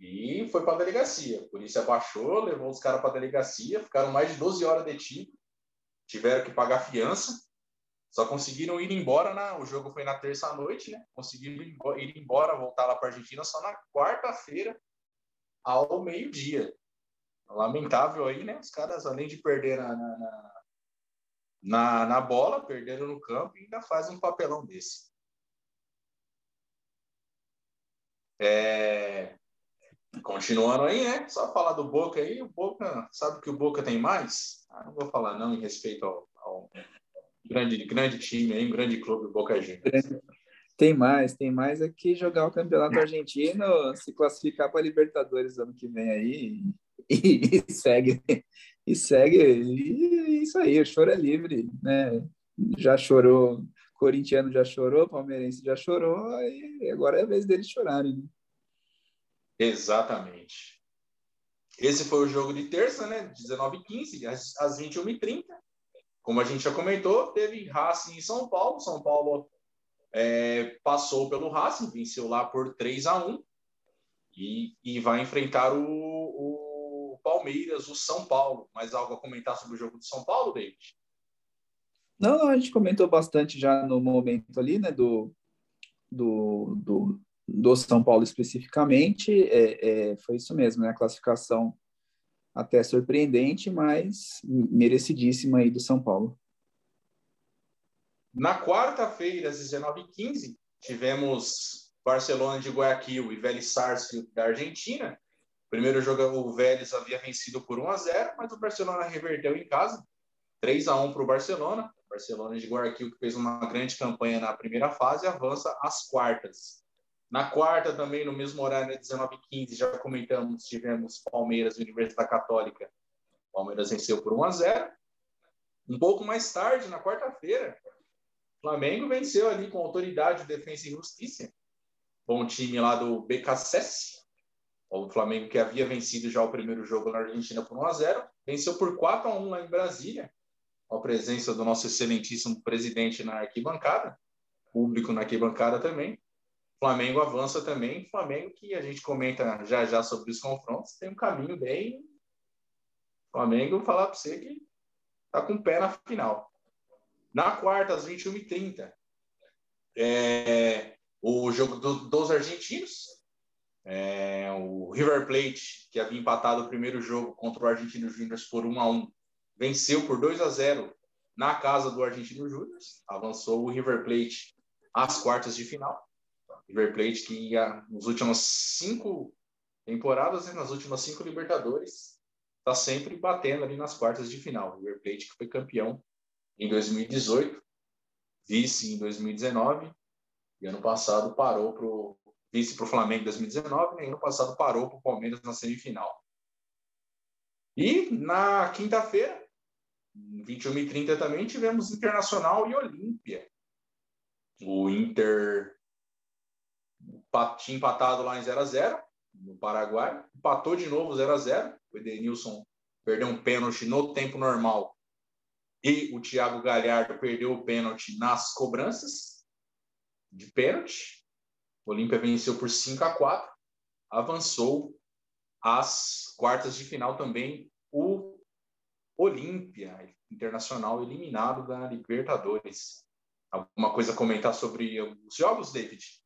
E foi para a delegacia. A polícia baixou, levou os caras para a delegacia, ficaram mais de 12 horas detidos, tiveram que pagar fiança, só conseguiram ir embora. Na, o jogo foi na terça-noite, né? Conseguiram ir embora, voltar lá para a Argentina só na quarta-feira, ao meio-dia. Lamentável aí, né? Os caras, além de perder na, na, na, na bola, perderam no campo e ainda fazem um papelão desse. É... Continuando aí, né? Só falar do Boca aí. O Boca, sabe que o Boca tem mais? Ah, não vou falar não em respeito ao, ao grande, grande time aí, um grande clube, Boca Juniors. Tem mais, tem mais é que jogar o campeonato argentino, se classificar para Libertadores ano que vem aí e, e segue e segue e isso aí, o choro é livre, né? Já chorou, corintiano já chorou, palmeirense já chorou e agora é a vez deles chorarem. Exatamente. Esse foi o jogo de terça, né? 19h15, às, às 21h30. Como a gente já comentou, teve Racing em São Paulo. São Paulo é, passou pelo Racing, venceu lá por 3 a 1 e, e vai enfrentar o, o Palmeiras, o São Paulo. Mais algo a comentar sobre o jogo de São Paulo, David? Não, não, a gente comentou bastante já no momento ali, né, do, do, do, do São Paulo especificamente. É, é, foi isso mesmo, né, a classificação até surpreendente, mas merecidíssima aí do São Paulo. Na quarta-feira, às 19h15, tivemos Barcelona de Guayaquil e Vélez Sarsfield da Argentina. primeiro jogo, o Vélez havia vencido por 1 a 0 mas o Barcelona reverteu em casa, 3 a 1 para o Barcelona. Barcelona de Guayaquil, que fez uma grande campanha na primeira fase, avança às quartas. Na quarta, também, no mesmo horário, 19h15, já comentamos, tivemos Palmeiras e Universidade Católica. Palmeiras venceu por 1 a 0 Um pouco mais tarde, na quarta-feira, Flamengo venceu ali com autoridade, defesa e justiça. Bom time lá do BKSS. O Flamengo que havia vencido já o primeiro jogo na Argentina por 1 a 0 venceu por 4 a 1 lá em Brasília, com a presença do nosso excelentíssimo presidente na arquibancada, público na arquibancada também. Flamengo avança também. Flamengo que a gente comenta já já sobre os confrontos, tem um caminho bem. Flamengo, falar para você que tá com o pé na final. Na quarta, às 21h30, é, o jogo do, dos argentinos. É, o River Plate, que havia empatado o primeiro jogo contra o Argentino Júnior por 1 a 1 venceu por 2 a 0 na casa do Argentino Júnior. Avançou o River Plate às quartas de final. River Plate que nas últimas cinco temporadas, nas últimas cinco Libertadores, está sempre batendo ali nas quartas de final. River Plate que foi campeão em 2018, vice em 2019, e ano passado parou para o vice para o Flamengo em 2019, e ano passado parou para o Palmeiras na semifinal. E na quinta-feira, 21h30 também, tivemos Internacional e Olímpia. O Inter tinha empatado lá em 0 a 0 no Paraguai, empatou de novo 0 a 0 O Edenilson perdeu um pênalti no tempo normal e o Thiago Galhardo perdeu o pênalti nas cobranças de pênalti. O Olímpia venceu por 5 a 4, avançou às quartas de final também o Olímpia Internacional eliminado da Libertadores. Alguma coisa a comentar sobre os jogos, David?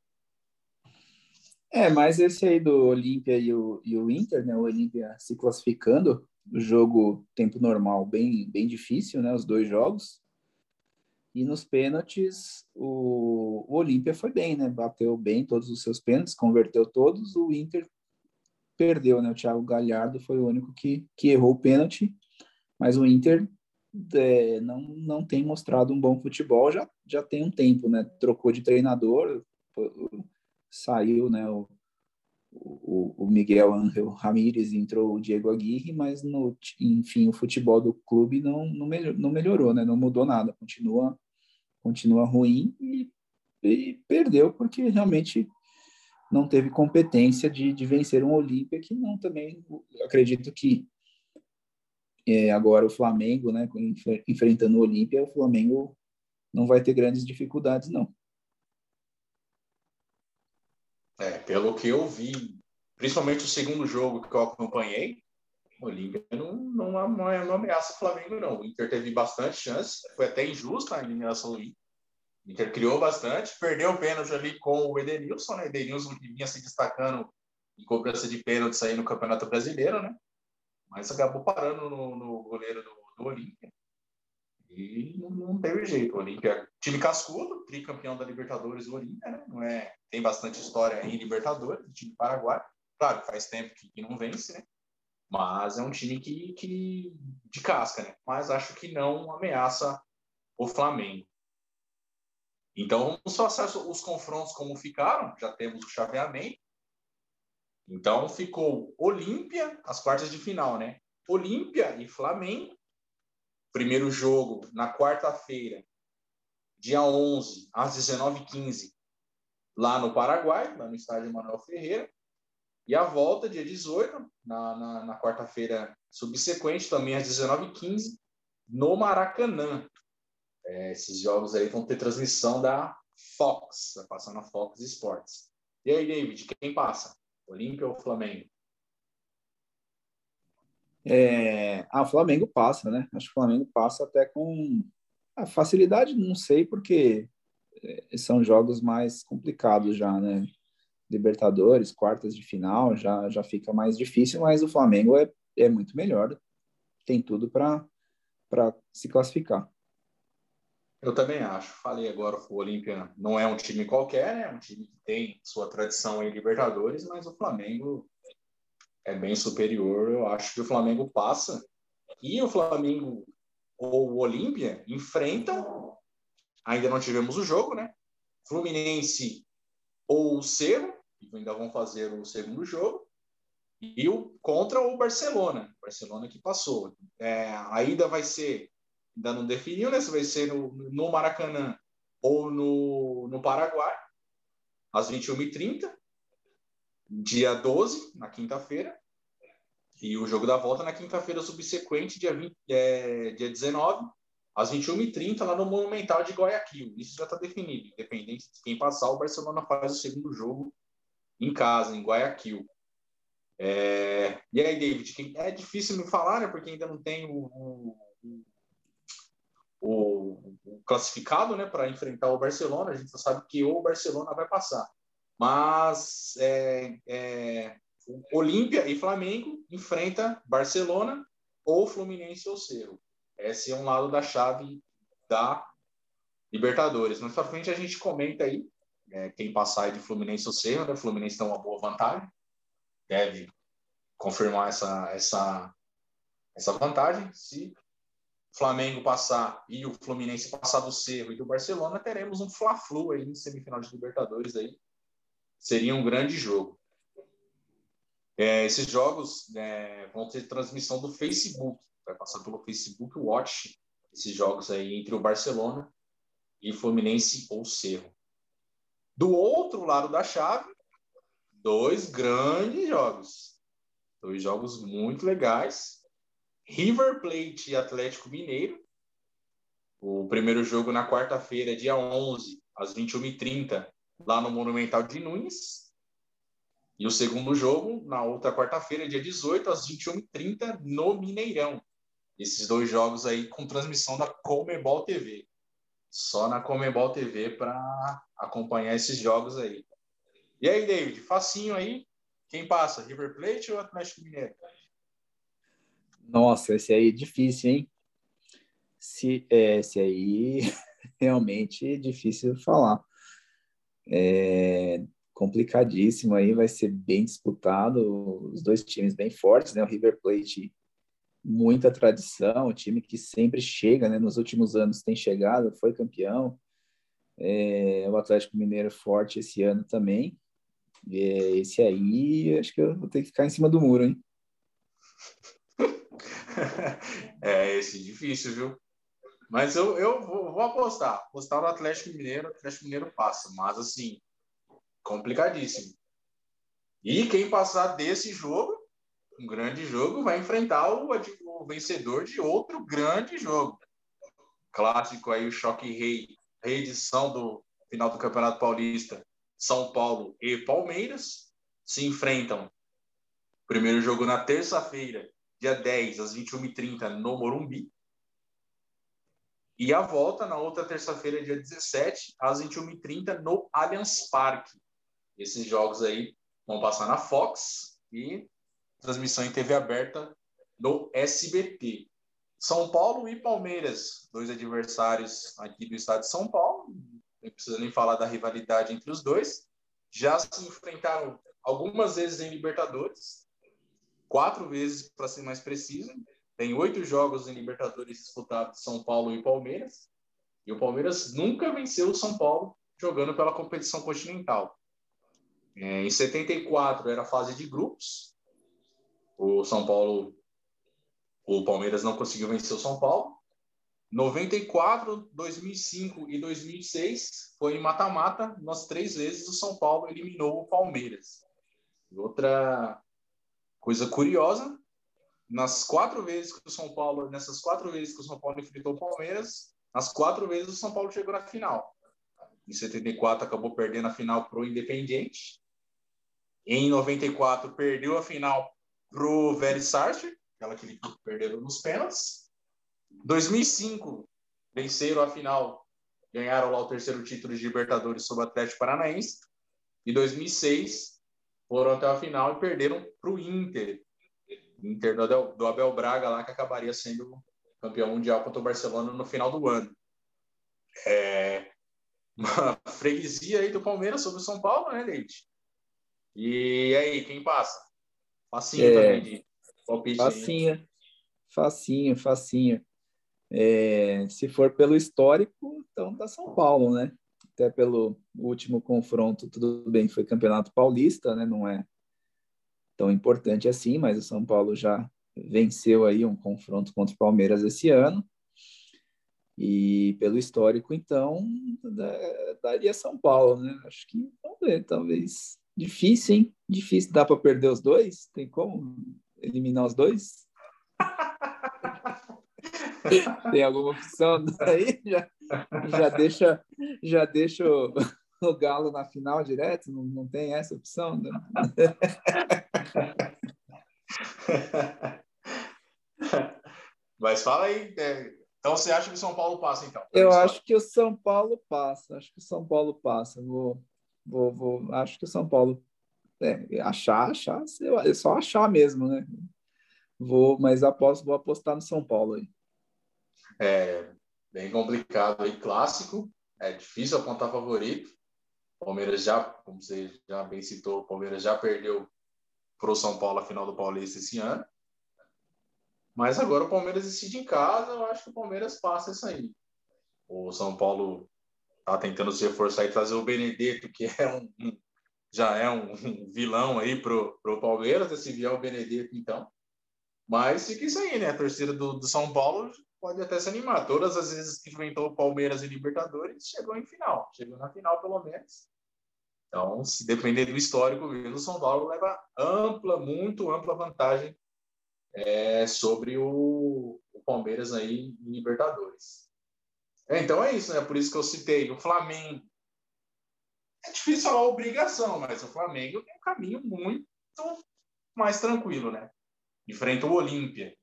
É, mas esse aí do Olímpia e o, e o Inter, né? O Olímpia se classificando, o jogo tempo normal bem, bem difícil, né? Os dois jogos. E nos pênaltis, o, o Olímpia foi bem, né? Bateu bem todos os seus pênaltis, converteu todos. O Inter perdeu, né? O Thiago Galhardo foi o único que, que errou o pênalti. Mas o Inter é, não, não tem mostrado um bom futebol já, já tem um tempo, né? Trocou de treinador, saiu, né? O, o, o Miguel Angel Ramírez entrou o Diego Aguirre, mas no, enfim o futebol do clube não, não, melhor, não melhorou, né? Não mudou nada, continua continua ruim e, e perdeu porque realmente não teve competência de, de vencer um Olímpia que não também acredito que é, agora o Flamengo, né, enfrentando o Olímpia, o Flamengo não vai ter grandes dificuldades não. É, pelo que eu vi, principalmente o segundo jogo que eu acompanhei, o Olímpia não, não, não, não ameaça o Flamengo, não. O Inter teve bastante chance, foi até injusta a eliminação do Inter. O Inter criou bastante, perdeu o pênalti ali com o Edenilson, né? Edenilson que vinha se destacando em cobrança de pênalti aí no Campeonato Brasileiro, né? Mas acabou parando no, no goleiro do, do Olímpia. E não, teve jeito. O Olímpia, time cascudo, tricampeão da Libertadores do Olímpia, né? Não é, tem bastante história em Libertadores, time paraguai. Claro faz tempo que, que, não vence, né? Mas é um time que, que de casca, né? Mas acho que não ameaça o Flamengo. Então, vamos passar os confrontos como ficaram, já temos o chaveamento. Então, ficou Olímpia, as quartas de final, né? Olímpia e Flamengo. Primeiro jogo na quarta-feira, dia 11, às 19h15, lá no Paraguai, lá no estádio Manuel Ferreira. E a volta, dia 18, na, na, na quarta-feira subsequente, também às 19h15, no Maracanã. É, esses jogos aí vão ter transmissão da Fox, vai passar na Fox Sports. E aí, David, quem passa? Olímpia ou Flamengo? É, ah, o Flamengo passa, né? Acho que o Flamengo passa até com a facilidade, não sei, porque é, são jogos mais complicados já, né? Libertadores, quartas de final, já, já fica mais difícil, mas o Flamengo é, é muito melhor, tem tudo para se classificar. Eu também acho. Falei agora, o Olímpia não é um time qualquer, né? É um time que tem sua tradição em Libertadores, mas o Flamengo é bem superior. Eu acho que o Flamengo passa. E o Flamengo ou o Olímpia enfrentam. Ainda não tivemos o jogo, né? Fluminense ou o Cerro, que ainda vão fazer o segundo jogo. E o contra o Barcelona. Barcelona que passou. É, a ida vai ser ainda não definiu, né? Se vai ser no, no Maracanã ou no, no Paraguai, às 21h30, dia 12, na quinta-feira. E o jogo da volta na quinta-feira subsequente, dia, 20, é, dia 19, às 21h30, lá no Monumental de Guayaquil. Isso já está definido. Independente de quem passar, o Barcelona faz o segundo jogo em casa, em Guayaquil. É... E aí, David, é difícil me falar, né? Porque ainda não tem o, o, o, classificado né, para enfrentar o Barcelona. A gente só sabe que o Barcelona vai passar. Mas é, é, Olímpia e Flamengo enfrenta Barcelona ou Fluminense ou Cerro. Esse é um lado da chave da Libertadores. Mais para frente a gente comenta aí é, quem passar de Fluminense ou Cerro. Né? Fluminense tem uma boa vantagem, deve confirmar essa, essa, essa vantagem. Se Flamengo passar e o Fluminense passar do Cerro e do Barcelona, teremos um Fla-Flu aí em semifinal de Libertadores aí. Seria um grande jogo. É, esses jogos é, vão ter transmissão do Facebook, vai passar pelo Facebook Watch, esses jogos aí entre o Barcelona e Fluminense ou Cerro. Do outro lado da chave, dois grandes jogos. Dois jogos muito legais. River Plate e Atlético Mineiro. O primeiro jogo na quarta-feira, dia 11, às 21h30, lá no Monumental de Nunes. E o segundo jogo, na outra quarta-feira, dia 18, às 21h30, no Mineirão. Esses dois jogos aí com transmissão da Comebol TV. Só na Comebol TV para acompanhar esses jogos aí. E aí, David, facinho aí. Quem passa, River Plate ou Atlético Mineiro? Nossa, esse aí é difícil, hein? Se, é, esse aí [LAUGHS] realmente é difícil falar. É complicadíssimo aí, vai ser bem disputado, os dois times bem fortes, né? O River Plate, muita tradição, time que sempre chega, né? Nos últimos anos tem chegado, foi campeão. É, o Atlético Mineiro forte esse ano também. É, esse aí, acho que eu vou ter que ficar em cima do muro, hein? [LAUGHS] é, esse é difícil, viu? Mas eu, eu vou, vou, apostar. Apostar no Atlético Mineiro, o Atlético Mineiro passa. Mas, assim, complicadíssimo. E quem passar desse jogo, um grande jogo, vai enfrentar o, o vencedor de outro grande jogo. Clássico aí, o choque rei, reedição do final do Campeonato Paulista. São Paulo e Palmeiras se enfrentam. Primeiro jogo na terça-feira, dia 10, às 21h30, no Morumbi. E a volta na outra terça-feira, dia 17, às 21h30, no Allianz Parque. Esses jogos aí vão passar na Fox e transmissão em TV aberta no SBT. São Paulo e Palmeiras, dois adversários aqui do estado de São Paulo. Não precisa nem falar da rivalidade entre os dois. Já se enfrentaram algumas vezes em Libertadores quatro vezes, para ser mais preciso. Tem oito jogos em Libertadores disputados São Paulo e Palmeiras. E o Palmeiras nunca venceu o São Paulo jogando pela competição continental. É, em 74 era fase de grupos. O São Paulo, o Palmeiras não conseguiu vencer o São Paulo. 94, 2005 e 2006 foi em mata-mata. Nós três vezes o São Paulo eliminou o Palmeiras. Outra coisa curiosa, nas quatro vezes que o São Paulo, nessas quatro vezes que o São Paulo enfrentou o Palmeiras, nas quatro vezes o São Paulo chegou na final. Em 74 acabou perdendo a final pro Independiente. Em 94 perdeu a final pro Vélez Sarsfield, aquela que perderam nos pênaltis. 2005 venceram a final, ganharam lá o terceiro título de Libertadores sobre o Atlético Paranaense. E 2006 foram até a final e perderam para o Inter. Inter do Abel, do Abel Braga lá, que acabaria sendo campeão mundial contra o Barcelona no final do ano. É uma [LAUGHS] freguesia aí do Palmeiras sobre o São Paulo, né, Leite? E aí, quem passa? Facinho é, também de palpite. Facinho, aí, né? facinho, facinho. É, se for pelo histórico, então tá São Paulo, né? Até pelo último confronto, tudo bem, foi Campeonato Paulista, né? Não é tão importante assim, mas o São Paulo já venceu aí um confronto contra o Palmeiras esse ano. E pelo histórico, então, daria São Paulo, né? Acho que, vamos ver, talvez. Difícil, hein? Difícil. Dá para perder os dois? Tem como eliminar os dois? [LAUGHS] Tem alguma opção daí? Já, já deixa, já deixa o, [LAUGHS] o Galo na final direto? Não, não tem essa opção? Né? [LAUGHS] [LAUGHS] Mas fala aí. É, então você acha que o São Paulo passa, então? Eu acho que o São Paulo passa. Acho que o São Paulo passa. Vou, vou, vou acho que o São Paulo. É, achar, achar, é só achar mesmo, né? Vou, mas aposto, vou apostar no São Paulo aí. É bem complicado aí, clássico. É difícil apontar favorito. Palmeiras já, como você já bem citou, o Palmeiras já perdeu para o São Paulo a final do Paulista esse ano. Mas agora o Palmeiras decide em casa, eu acho que o Palmeiras passa isso aí. O São Paulo está tentando se reforçar e trazer o Benedetto, que é um, um já é um, um, vilão aí pro, pro Palmeiras, se vier o Benedetto, então. Mas fica isso aí, né? A torcida do, do São Paulo pode até se animar. Todas as vezes que enfrentou o Palmeiras e Libertadores, chegou em final. Chegou na final, pelo menos. Então, se depender do histórico, o São Paulo leva ampla, muito ampla vantagem é, sobre o, o, Palmeiras aí em Libertadores. É, então é isso, né? Por isso que eu citei o Flamengo. É difícil falar obrigação, mas o Flamengo tem um caminho muito mais tranquilo, né? Enfrenta o Olímpia.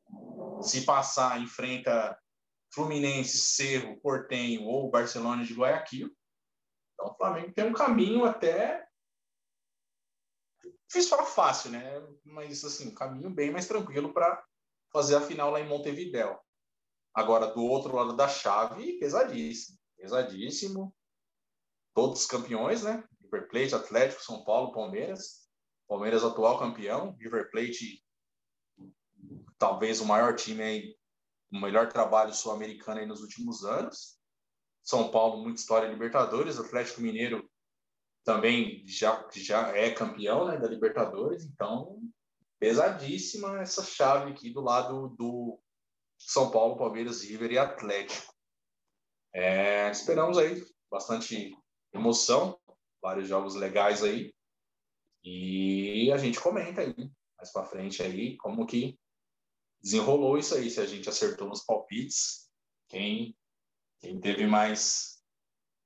Se passar, enfrenta Fluminense, Cerro, Portenho ou Barcelona de Guayaquil. Então o Flamengo tem um caminho até difícil falar fácil, né? Mas, assim, um caminho bem mais tranquilo para fazer a final lá em Montevidéu. Agora, do outro lado da chave, pesadíssimo. Pesadíssimo. Todos campeões, né? River Plate, Atlético, São Paulo, Palmeiras. Palmeiras atual campeão. River Plate, talvez o maior time aí, o melhor trabalho sul-americano aí nos últimos anos. São Paulo, muita história Libertadores. Atlético Mineiro, também já, já é campeão né, da Libertadores, então pesadíssima essa chave aqui do lado do São Paulo, Palmeiras, River e Atlético. É, esperamos aí bastante emoção, vários jogos legais aí, e a gente comenta aí mais para frente aí como que desenrolou isso aí, se a gente acertou nos palpites, quem, quem teve mais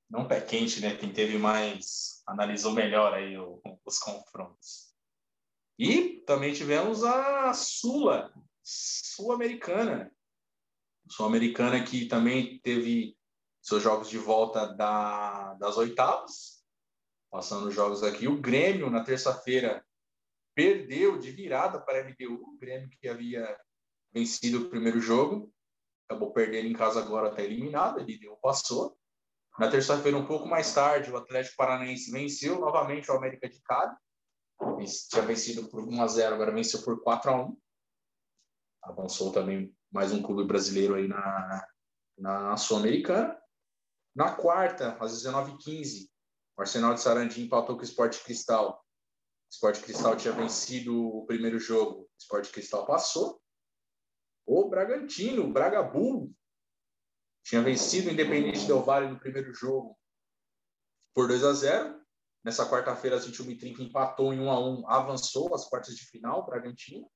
não pé quente, né? Quem teve mais, analisou melhor aí o, os confrontos. E também tivemos a Sula, Sul-Americana. Sul-Americana que também teve seus jogos de volta da, das oitavas, passando os jogos aqui. O Grêmio, na terça-feira, perdeu de virada para a MDU, o Grêmio que havia vencido o primeiro jogo, acabou perdendo em casa agora, está eliminado, ele deu, passou. Na terça-feira, um pouco mais tarde, o Atlético Paranaense venceu novamente o América de Cali. Tinha vencido por 1 a 0, agora venceu por 4 a 1. Avançou também mais um clube brasileiro aí na, na Sul-Americana. Na quarta, às 19h15, o Arsenal de Sarandi empatou com o Sport Cristal. O Sport Cristal tinha vencido o primeiro jogo. O Sport Cristal passou. O Bragantino, o Bragabu, tinha vencido o Independente Del Valle no primeiro jogo por 2 a 0. Nessa quarta-feira, às 21h30, empatou em 1 a 1 avançou às quartas de final, Bragantino.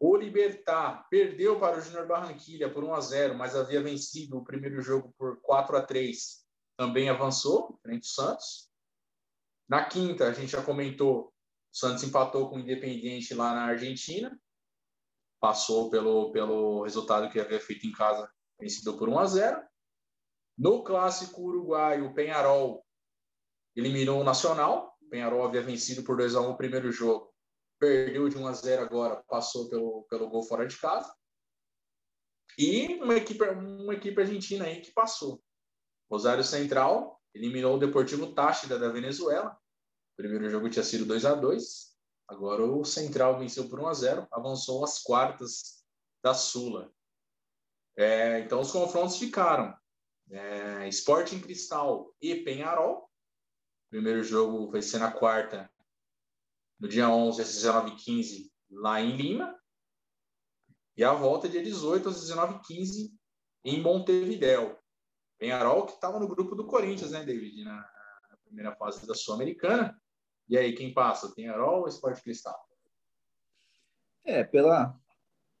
O Libertar perdeu para o Júnior Barranquilha por 1 a 0, mas havia vencido o primeiro jogo por 4 a 3. Também avançou frente ao Santos. Na quinta, a gente já comentou, o Santos empatou com o Independiente lá na Argentina. Passou pelo, pelo resultado que havia feito em casa, vencido por 1 a 0. No clássico uruguaio, o Penharol eliminou o Nacional. O Penharol havia vencido por 2 a 1 o primeiro jogo. Perdeu de 1 a 0 agora, passou pelo, pelo gol fora de casa. E uma equipe, uma equipe argentina aí que passou. Rosário Central eliminou o Deportivo Táchira da Venezuela. O primeiro jogo tinha sido 2 a 2 Agora o Central venceu por 1 a 0 avançou às quartas da Sula. É, então os confrontos ficaram é, Sporting Cristal e Penharol. O primeiro jogo vai ser na quarta, no dia 11 às 19h15, lá em Lima. E a volta dia 18 às 19h15 em Montevidéu. Penharol que estava no grupo do Corinthians, né, David? Na, na primeira fase da Sul-Americana. E aí, quem passa? Penharol ou Esporte Cristal? É, pela,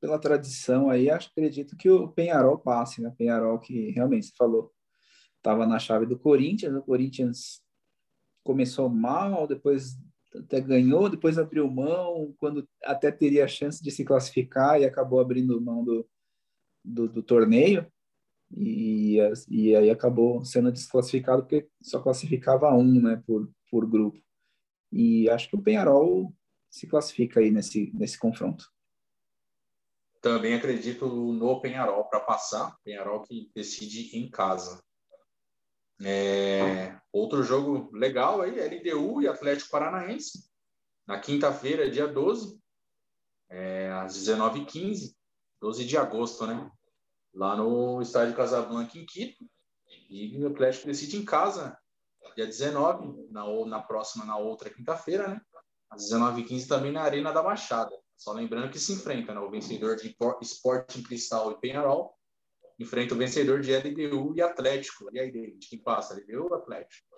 pela tradição aí, acho, acredito que o Penharol passe, né? Penharol que realmente, você falou, estava na chave do Corinthians, o Corinthians começou mal, depois até ganhou, depois abriu mão, quando até teria a chance de se classificar e acabou abrindo mão do, do, do torneio e, e aí acabou sendo desclassificado porque só classificava um, né, por, por grupo. E acho que o Penharol se classifica aí nesse, nesse confronto. Também acredito no Penharol para passar. Penharol que decide em casa. É, outro jogo legal aí, LDU e Atlético Paranaense. Na quinta-feira, dia 12, é, às 19h15, 12 de agosto, né? Lá no estádio Casablanca, em Quito. E o Atlético decide em casa dia 19, na, na próxima, na outra quinta-feira, né? Às 19h15 também na Arena da Baixada. Só lembrando que se enfrenta, né? O vencedor de Sporting Cristal e Penharol enfrenta o vencedor de LDU e Atlético. E aí, David, quem passa? LDU ou Atlético?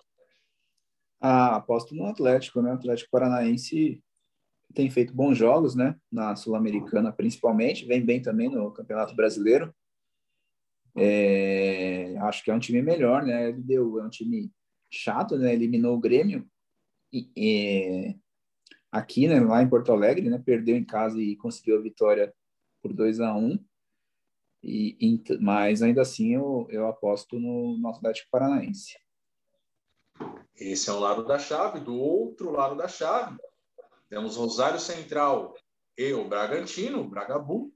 Ah, aposto no Atlético, né? O Atlético Paranaense tem feito bons jogos, né? Na Sul-Americana, principalmente. Vem bem também no Campeonato Brasileiro. É, acho que é um time melhor, né? LDU é um time chato, né? Eliminou o Grêmio e, e, aqui, né? Lá em Porto Alegre, né? Perdeu em casa e conseguiu a vitória por 2 a 1 e, e, mas ainda assim eu, eu aposto no, no Atlético Paranaense. Esse é um lado da chave. Do outro lado da chave, temos Rosário Central e o Bragantino, Bragabu.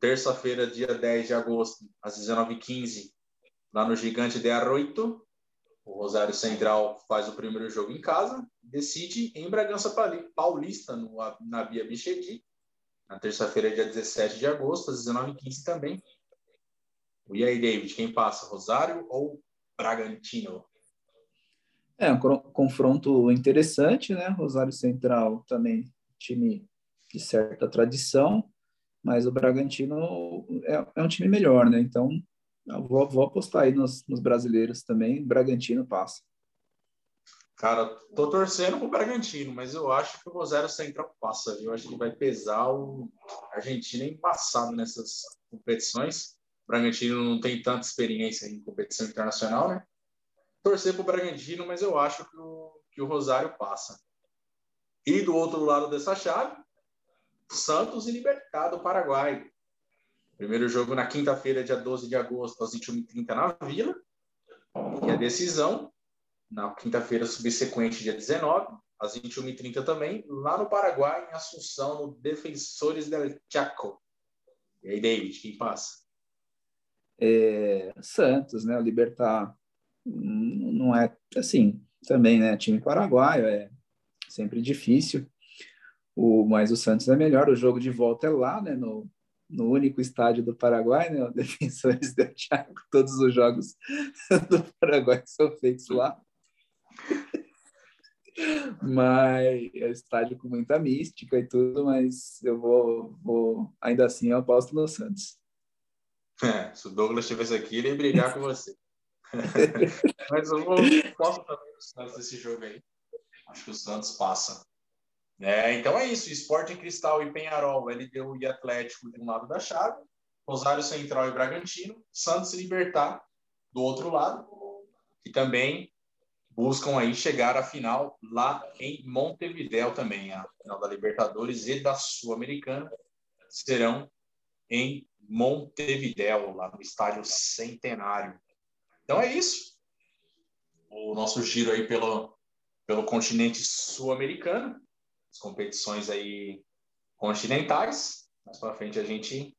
Terça-feira, dia 10 de agosto, às 19h15, lá no Gigante de Arroito. O Rosário Central faz o primeiro jogo em casa, decide em Bragança Paulista, no, na Bia Bichedi, na terça-feira, dia 17 de agosto, às 19h15 também. E aí, David, quem passa, Rosário ou Bragantino? É um confronto interessante, né? Rosário Central também time de certa tradição, mas o Bragantino é, é um time melhor, né? Então vou, vou apostar aí nos, nos brasileiros também. Bragantino passa. Cara, tô torcendo pro Bragantino, mas eu acho que o Rosário Central passa. Eu acho que vai pesar o Argentina embaçado nessas competições. O Bragantino não tem tanta experiência em competição internacional, né? Torcer pro Bragantino, mas eu acho que o, que o Rosário passa. E do outro lado dessa chave, Santos e Libertad do Paraguai. Primeiro jogo na quinta-feira, dia 12 de agosto, às 21h30 na Vila. E a decisão, na quinta-feira subsequente, dia 19, às 21h30 também, lá no Paraguai, em Assunção, no Defensores del Chaco. E aí, David, quem passa? É, Santos, né? O Libertar não é assim, também, né? Time paraguaio é sempre difícil. O, mas o Santos é melhor. O jogo de volta é lá, né? No, no único estádio do Paraguai, né? O [LAUGHS] Defensores del Chaco, todos os jogos [LAUGHS] do Paraguai são feitos lá. mas é um estádio com muita mística e tudo, mas eu vou, vou ainda assim eu aposto no Santos. É, se o Douglas estivesse aqui, ele ia brigar com você. [LAUGHS] mas eu vou posso também no Santos desse jogo aí. Acho que o Santos passa. É, então é isso, Esporte Cristal e Penharol, LDU e Atlético de um lado da chave, Rosário Central e Bragantino, Santos e Libertar do outro lado, que também buscam aí chegar à final lá em Montevidéu também, a final da Libertadores e da Sul-Americana serão em Montevidéu, lá no estádio Centenário. Então é isso. O nosso giro aí pelo, pelo continente sul-americano as competições aí continentais. Mais para frente a gente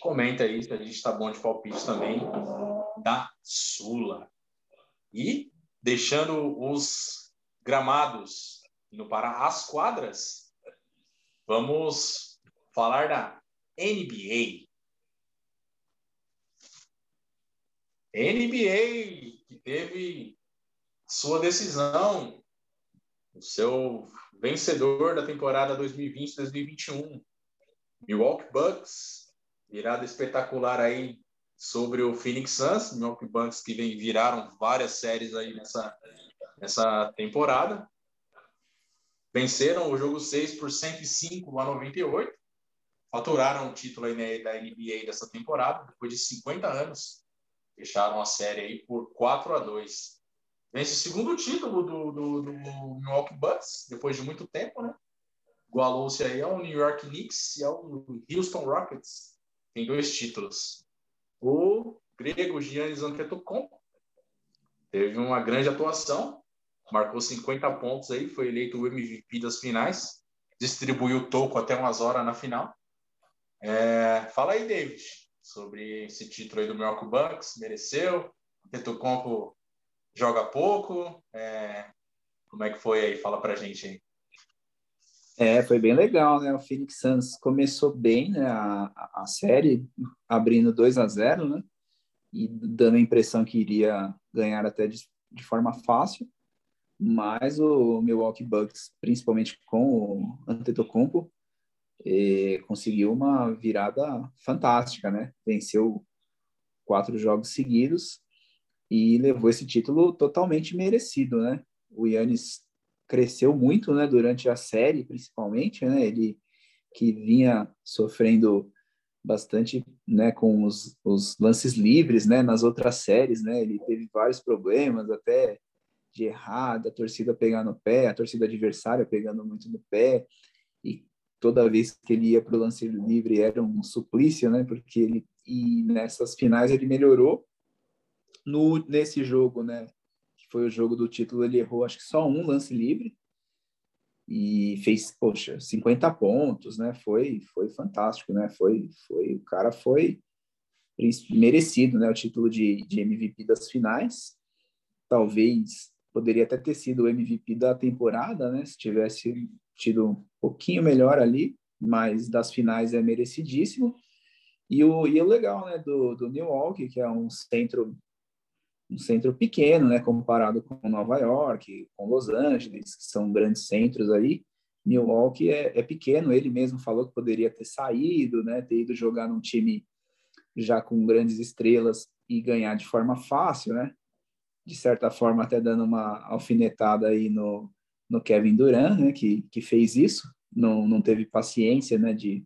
comenta aí a gente está bom de palpite também da Sula. E deixando os gramados indo para as quadras, vamos falar da NBA. NBA que teve sua decisão, o seu vencedor da temporada 2020-2021, Milwaukee Bucks, virada espetacular aí sobre o Phoenix Suns, Milwaukee Bucks que vem, viraram várias séries aí nessa, nessa temporada. Venceram o jogo 6 por 105 a 98, faturaram o título aí da NBA dessa temporada, depois de 50 anos, fecharam a série aí por 4 a 2 vence o segundo título do, do, do Milwaukee Bucks, depois de muito tempo, né? Igualou-se aí ao New York Knicks e ao Houston Rockets. Tem dois títulos. O grego Giannis Antetokounmpo teve uma grande atuação, marcou 50 pontos aí, foi eleito o MVP das finais, distribuiu o toco até umas horas na final. É, fala aí, David, sobre esse título aí do Milwaukee Bucks, mereceu? Antetokounmpo joga pouco? É... Como é que foi aí? Fala pra gente aí. É, foi bem legal, né? O Phoenix Suns começou bem né, a, a série, abrindo 2 a 0 né? E dando a impressão que iria ganhar até de, de forma fácil. Mas o Milwaukee Bucks, principalmente com o Antetokounmpo, eh, conseguiu uma virada fantástica, né? Venceu quatro jogos seguidos e levou esse título totalmente merecido, né? O Yannis cresceu muito, né, durante a série, principalmente, né? Ele que vinha sofrendo bastante, né, com os, os lances livres, né, nas outras séries, né? Ele teve vários problemas, até de errada, a torcida pegar no pé, a torcida adversária pegando muito no pé, e toda vez que ele ia para o lance livre era um suplício, né? Porque ele e nessas finais ele melhorou no, nesse jogo, né, que foi o jogo do título, ele errou acho que só um lance livre e fez, poxa, 50 pontos, né? Foi foi fantástico, né? Foi foi o cara foi merecido, né, o título de, de MVP das finais. Talvez poderia até ter sido o MVP da temporada, né, se tivesse tido um pouquinho melhor ali, mas das finais é merecidíssimo. E o, e o legal, né, do, do Milwaukee, que é um centro um centro pequeno, né, comparado com Nova York, com Los Angeles, que são grandes centros aí. Milwaukee é, é pequeno, ele mesmo falou que poderia ter saído, né, ter ido jogar num time já com grandes estrelas e ganhar de forma fácil, né? De certa forma, até dando uma alfinetada aí no, no Kevin Durant, né? Que, que fez isso, não, não teve paciência, né? De,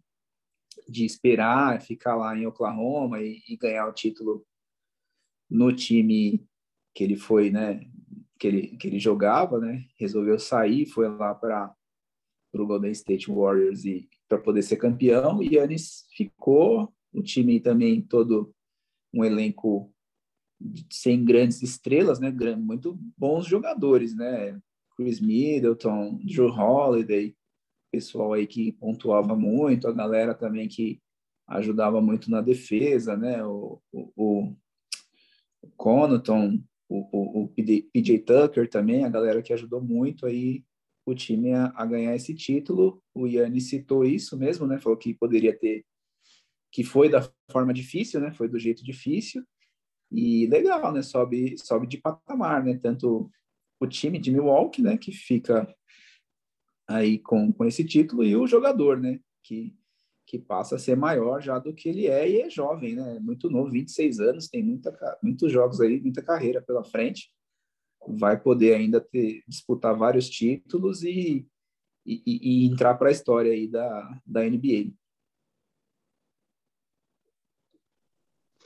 de esperar, ficar lá em Oklahoma e, e ganhar o título no time que ele foi, né, que ele, que ele jogava, né, resolveu sair, foi lá para o Golden State Warriors e para poder ser campeão. E Yannis ficou, o time também todo um elenco sem grandes estrelas, né, muito bons jogadores, né, Chris Middleton, Drew Holiday, pessoal aí que pontuava muito, a galera também que ajudava muito na defesa, né, o, o, o Connaughton, o, o, o PJ Tucker também, a galera que ajudou muito aí o time a, a, ganhar esse título. O Yannis citou isso mesmo, né? Falou que poderia ter que foi da forma difícil, né? Foi do jeito difícil e legal, né? Sobe, sobe de patamar, né? Tanto o time de Milwaukee, né? Que fica aí com, com esse título e o jogador, né? Que, que passa a ser maior já do que ele é e é jovem, né? Muito novo, 26 anos, tem muita, muitos jogos aí, muita carreira pela frente. Vai poder ainda ter, disputar vários títulos e, e, e entrar para a história aí da, da NBA.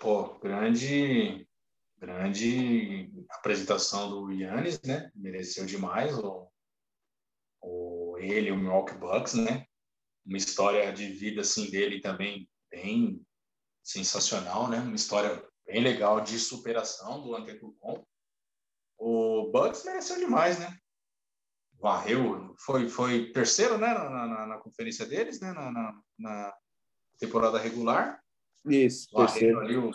Pô, grande, grande apresentação do Yannis, né? Mereceu demais o, o ele, o Milwaukee Bucks, né? Uma história de vida assim dele também bem sensacional, né? Uma história bem legal de superação do Antetokounmpo. O Bucks mereceu demais, né? Varreu, foi, foi terceiro, né? Na, na, na conferência deles, né? Na, na, temporada regular isso, varreram ali, o,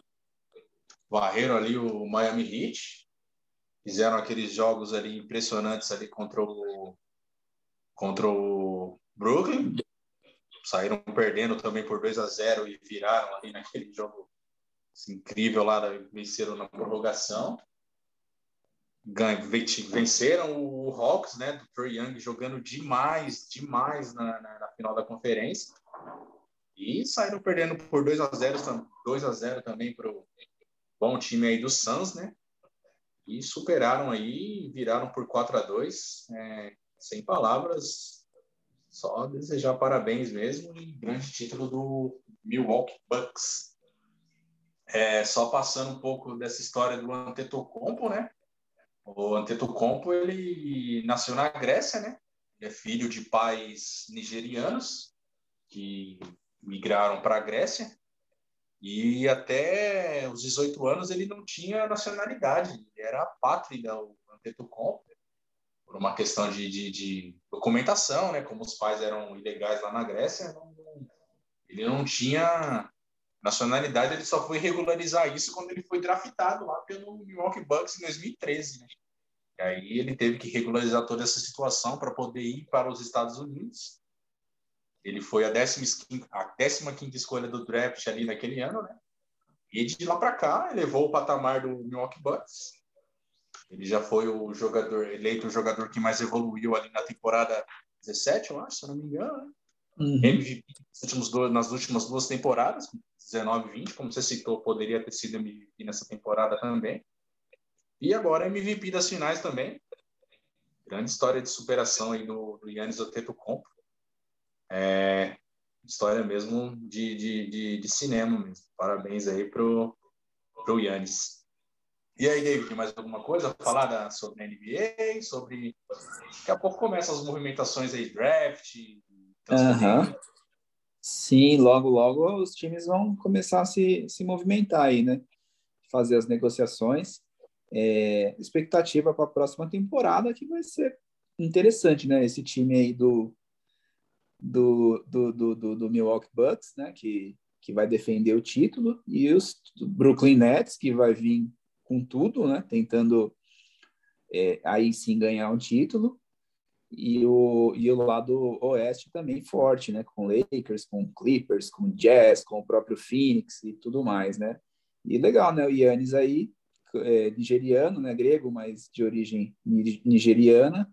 varreram ali o Miami Heat, fizeram aqueles jogos ali impressionantes ali contra o, contra o Brooklyn, saíram perdendo também por 2 a 0 e viraram ali naquele jogo assim, incrível lá, venceram na prorrogação. Venceram o Hawks, né, do Trey Young jogando demais, demais na, na, na final da conferência. E saíram perdendo por 2 a 0 2 a 0 também para o bom time aí do Suns, né? E superaram aí, viraram por 4 a 2 é, sem palavras, só desejar parabéns mesmo e grande título do Milwaukee Bucks. É, só passando um pouco dessa história do Antetokounmpo, né? O Antetokounmpo, ele nasceu na Grécia, né? Ele é filho de pais nigerianos que migraram para a Grécia e até os 18 anos ele não tinha nacionalidade, ele era apátrida, o Antetokounmpo, por uma questão de, de, de, documentação, né? Como os pais eram ilegais lá na Grécia, não, ele não tinha nacionalidade, ele só foi regularizar isso quando ele foi draftado lá pelo Milwaukee Bucks em 2013, né? E aí ele teve que regularizar toda essa situação para poder ir para os Estados Unidos ele foi a 15 a 15 escolha do draft ali naquele ano, né? E de lá para cá, elevou o patamar do Milwaukee Bucks. Ele já foi o jogador eleito o jogador que mais evoluiu ali na temporada 17, eu acho, se eu não me engano, né? Uhum. MVP nas últimas duas temporadas, 19 e 20, como você citou, poderia ter sido MVP nessa temporada também. E agora MVP das finais também. Grande história de superação aí do, do Yannis Antetokounmpo. É história mesmo de, de, de, de cinema mesmo. Parabéns aí pro, pro Yannis. E aí, David, mais alguma coisa falar da, sobre a NBA? Sobre. Daqui a pouco começam as movimentações aí, draft. Uhum. Sim, logo, logo os times vão começar a se, se movimentar aí, né? Fazer as negociações. É, expectativa para a próxima temporada que vai ser interessante, né? Esse time aí do, do, do, do, do, do Milwaukee Bucks, né, que, que vai defender o título, e os Brooklyn Nets, que vai vir com tudo, né, tentando é, aí sim ganhar um título, e o, e o lado oeste também forte, né, com Lakers, com Clippers, com Jazz, com o próprio Phoenix e tudo mais, né, e legal, né, o Yannis aí, é, nigeriano, né, grego, mas de origem nigeriana,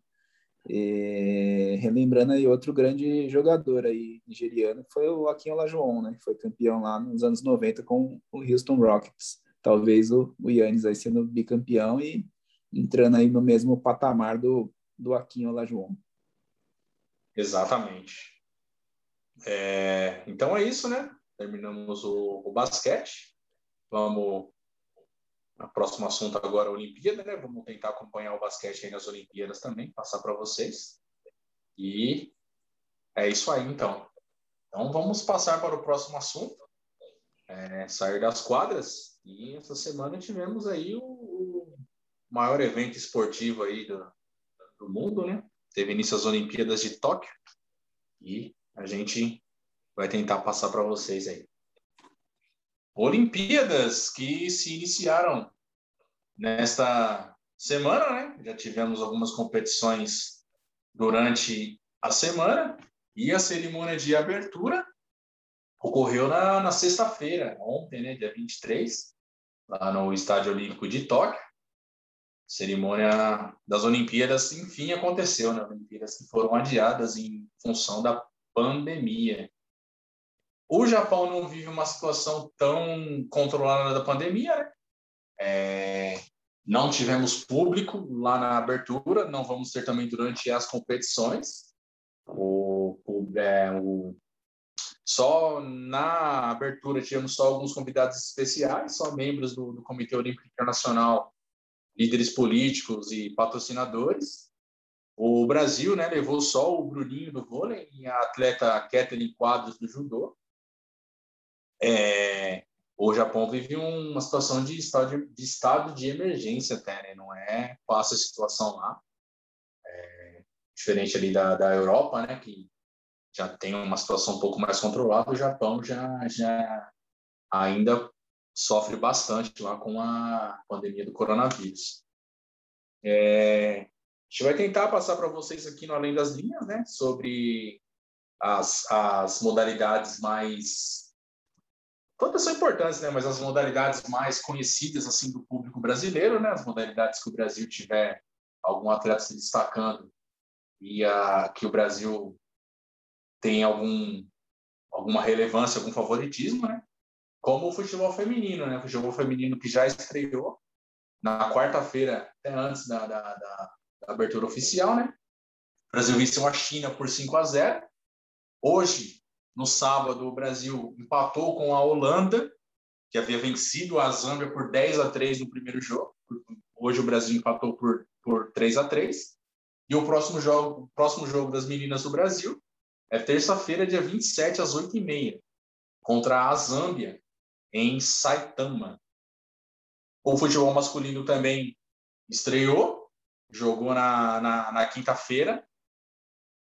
e, relembrando aí outro grande jogador aí nigeriano foi o Akin Olajuwon, né? Que foi campeão lá nos anos 90 com o Houston Rockets. Talvez o, o Yannis aí sendo bicampeão e entrando aí no mesmo patamar do, do Akin Olajuwon. Exatamente. É, então é isso, né? Terminamos o, o basquete. Vamos o próximo assunto agora é a Olimpíada, né? Vamos tentar acompanhar o basquete aí nas Olimpíadas também, passar para vocês. E é isso aí, então. Então vamos passar para o próximo assunto, é, sair das quadras. E essa semana tivemos aí o, o maior evento esportivo aí do, do mundo, né? Teve início as Olimpíadas de Tóquio e a gente vai tentar passar para vocês aí. Olimpíadas que se iniciaram nesta semana, né? Já tivemos algumas competições durante a semana e a cerimônia de abertura ocorreu na, na sexta-feira, ontem, né, dia 23, lá no Estádio Olímpico de Tóquio. cerimônia das Olimpíadas, enfim, aconteceu, né? Olimpíadas que foram adiadas em função da pandemia. O Japão não vive uma situação tão controlada da pandemia, né? É, não tivemos público lá na abertura, não vamos ter também durante as competições. O, o, é, o, só na abertura tivemos só alguns convidados especiais, só membros do, do Comitê Olímpico Internacional, líderes políticos e patrocinadores. O Brasil né, levou só o Bruninho do vôlei e a atleta Kathleen Quadros do judô. É, o Japão vive uma situação de estado de, de, estado de emergência até, né? não é fácil a situação lá. É, diferente ali da, da Europa, né, que já tem uma situação um pouco mais controlada, o Japão já, já ainda sofre bastante lá com a pandemia do coronavírus. É, a gente vai tentar passar para vocês aqui no Além das Linhas, né, sobre as, as modalidades mais todas são importantes, né? Mas as modalidades mais conhecidas assim do público brasileiro, né? As modalidades que o Brasil tiver algum atleta se destacando e a que o Brasil tem algum alguma relevância, algum favoritismo, né? Como o futebol feminino, né? O futebol feminino que já estreou na quarta-feira, até antes da, da, da, da abertura oficial, né? O Brasil venceu a China por 5 a 0. Hoje, no sábado, o Brasil empatou com a Holanda, que havia vencido a Zâmbia por 10 a 3 no primeiro jogo. Hoje o Brasil empatou por, por 3 a 3. E o próximo jogo, o próximo jogo das meninas do Brasil é terça-feira, dia 27, às 8h30, contra a Zâmbia, em Saitama. O futebol masculino também estreou, jogou na, na, na quinta-feira,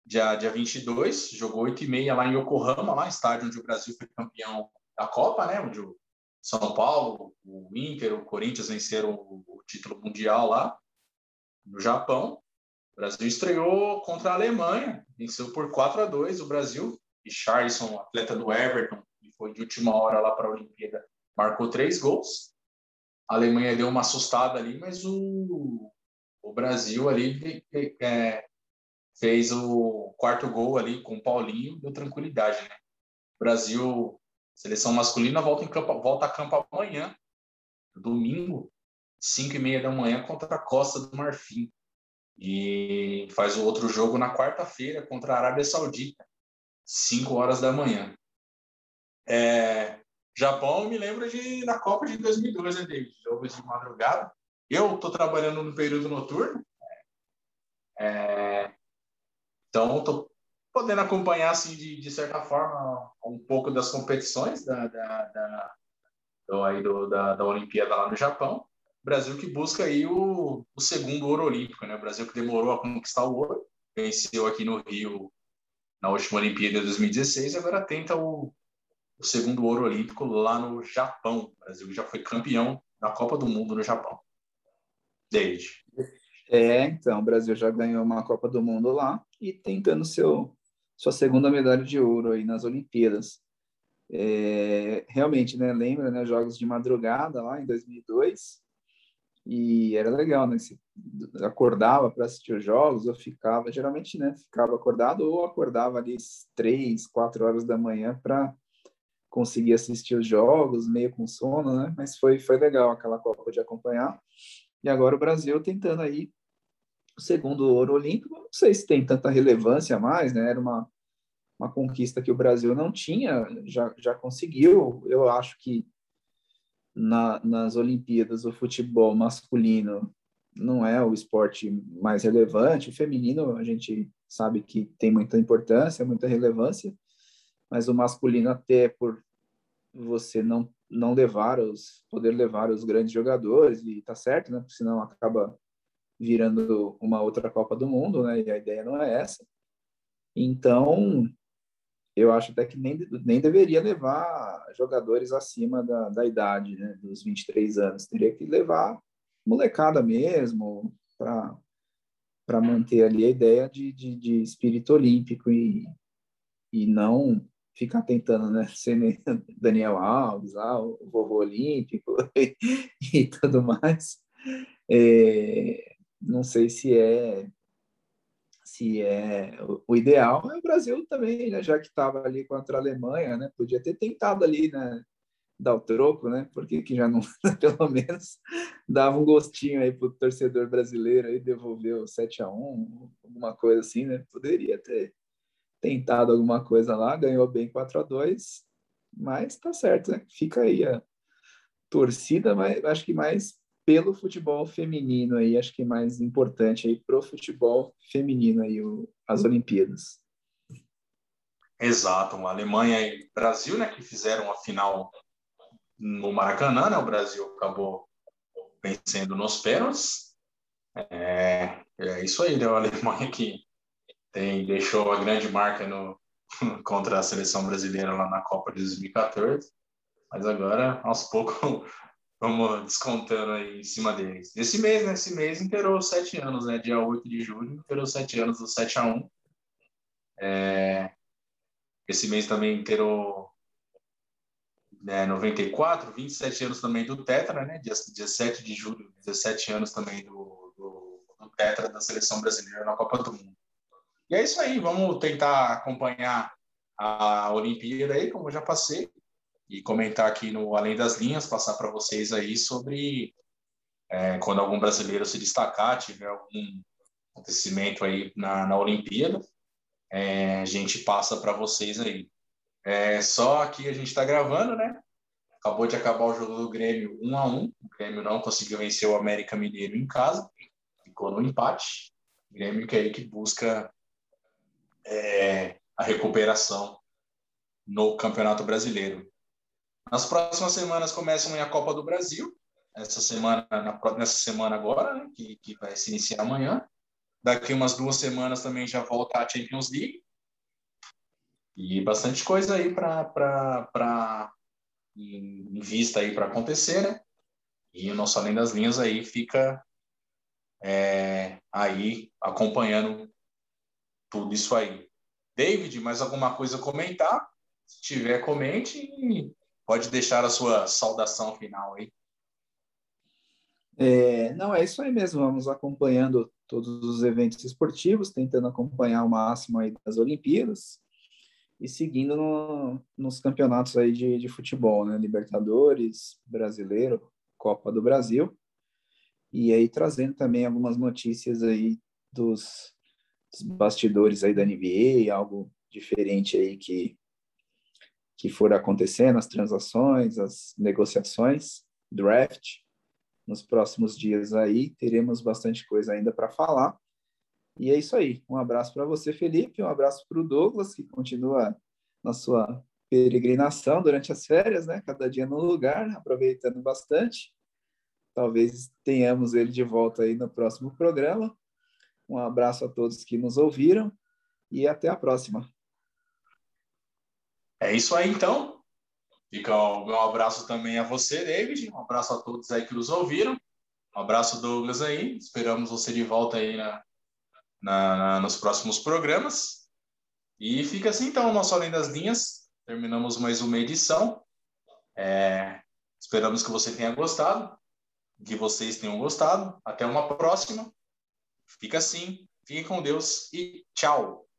dia, dia 22, jogou 8 e meia lá em Yokohama, lá estádio onde o Brasil foi campeão da Copa, né? Onde o São Paulo, o Inter, o Corinthians venceram o título mundial lá no Japão. O Brasil estreou contra a Alemanha, venceu por 4 a 2 o Brasil. E Charlison, atleta do Everton, que foi de última hora lá para a Olimpíada, marcou três gols. A Alemanha deu uma assustada ali, mas o, o Brasil ali é, fez o quarto gol ali com o Paulinho, deu tranquilidade, né? Brasil, seleção masculina, volta, em campo, volta a campo amanhã, domingo, 5 e meia da manhã, contra a Costa do Marfim. E faz o outro jogo na quarta-feira contra a Arábia Saudita, 5 horas da manhã. É, Japão, me lembra de, da Copa de 2002, né, David? Jogos de madrugada. Eu estou trabalhando no período noturno. É, então, estou podendo acompanhar, assim, de, de certa forma, um pouco das competições da, da, da, do, aí do, da, da Olimpíada lá no Japão. Brasil que busca aí o, o segundo ouro olímpico, né? O Brasil que demorou a conquistar o ouro, venceu aqui no Rio na última Olimpíada de 2016, agora tenta o, o segundo ouro olímpico lá no Japão. O Brasil já foi campeão da Copa do Mundo no Japão. David. É, então, o Brasil já ganhou uma Copa do Mundo lá e tentando seu, sua segunda medalha de ouro aí nas Olimpíadas. É, realmente, né, lembra, né, jogos de madrugada lá em 2002, e era legal, né, se acordava para assistir os jogos, ou ficava, geralmente, né, ficava acordado ou acordava ali três, quatro horas da manhã para conseguir assistir os jogos, meio com sono, né, mas foi, foi legal aquela Copa de acompanhar, e agora o Brasil tentando aí o segundo ouro olímpico, não sei se tem tanta relevância mais, né? Era uma, uma conquista que o Brasil não tinha, já, já conseguiu. Eu acho que na, nas Olimpíadas o futebol masculino não é o esporte mais relevante, o feminino a gente sabe que tem muita importância, muita relevância, mas o masculino até por você não não levar os poder levar os grandes jogadores e tá certo, né? Porque senão acaba virando uma outra Copa do Mundo, né? E a ideia não é essa. Então, eu acho até que nem, nem deveria levar jogadores acima da, da idade, né? Dos 23 anos. Teria que levar molecada mesmo, para manter ali a ideia de, de, de, espírito olímpico e, e não ficar tentando, né? Ser [LAUGHS] Daniel Alves, ah, o vovô olímpico [LAUGHS] e, e tudo mais. É, não sei se é se é o ideal é o Brasil também, né? Já que estava ali contra a Alemanha, né? Podia ter tentado ali, né? Dar o troco, né? Porque que já não, [LAUGHS] pelo menos, dava um gostinho aí para o torcedor brasileiro aí devolver o 7 a 1 alguma coisa assim, né? Poderia ter tentado alguma coisa lá, ganhou bem 4 a 2 mas tá certo, né? Fica aí a torcida, mas acho que mais pelo futebol feminino aí, acho que mais importante aí pro futebol feminino aí, o, as Olimpíadas. Exato, a Alemanha e Brasil, né, que fizeram a final no Maracanã, né, o Brasil acabou vencendo nos pênaltis. É, é isso aí, né, a Alemanha que tem, deixou a grande marca no, [LAUGHS] contra a seleção brasileira lá na Copa de 2014, mas agora, aos poucos, vamos descontando aí em cima deles. Esse mês, né? Esse mês inteirou sete anos, né? Dia 8 de julho, inteirou sete anos do 7 a 1 é... Esse mês também inteirou né, 94, 27 anos também do Tetra, né? Dia, dia 7 de julho, 17 anos também do, do, do Tetra da seleção brasileira na Copa do Mundo. E é isso aí, vamos tentar acompanhar a Olimpíada aí, como eu já passei e comentar aqui no Além das Linhas, passar para vocês aí sobre é, quando algum brasileiro se destacar, tiver algum acontecimento aí na, na Olimpíada, é, a gente passa para vocês aí. É, só que a gente está gravando, né? Acabou de acabar o jogo do Grêmio 1 a 1 O Grêmio não conseguiu vencer o América Mineiro em casa, ficou no empate. O Grêmio que é aí que busca é, a recuperação no Campeonato Brasileiro. Nas próximas semanas começam a Copa do Brasil, essa semana, na, nessa semana agora, né, que, que vai se iniciar amanhã. Daqui umas duas semanas também já volta a Champions League. E bastante coisa aí para em, vista aí para acontecer, né? E o nosso Além das Linhas aí fica é, aí acompanhando tudo isso aí. David, mais alguma coisa a comentar? Se tiver, comente e pode deixar a sua saudação final aí. É, não, é isso aí mesmo. Vamos acompanhando todos os eventos esportivos, tentando acompanhar o máximo aí das Olimpíadas e seguindo no, nos campeonatos aí de, de futebol, né? Libertadores, Brasileiro, Copa do Brasil. E aí trazendo também algumas notícias aí dos, dos bastidores aí da NBA, algo diferente aí que que for acontecendo, as transações, as negociações, draft. Nos próximos dias aí teremos bastante coisa ainda para falar. E é isso aí. Um abraço para você, Felipe, um abraço para o Douglas, que continua na sua peregrinação durante as férias, né? Cada dia no lugar, aproveitando bastante. Talvez tenhamos ele de volta aí no próximo programa. Um abraço a todos que nos ouviram e até a próxima. É isso aí, então. Fica um, abraço também a você, David. Um abraço a todos aí que nos ouviram. Um abraço, Douglas, aí. Esperamos você de volta aí na, na, nos próximos programas. E fica assim, então, o nosso Além das Linhas. Terminamos mais uma edição. É, esperamos que você tenha gostado, que vocês tenham gostado. Até uma próxima. Fica assim, fique com Deus e tchau.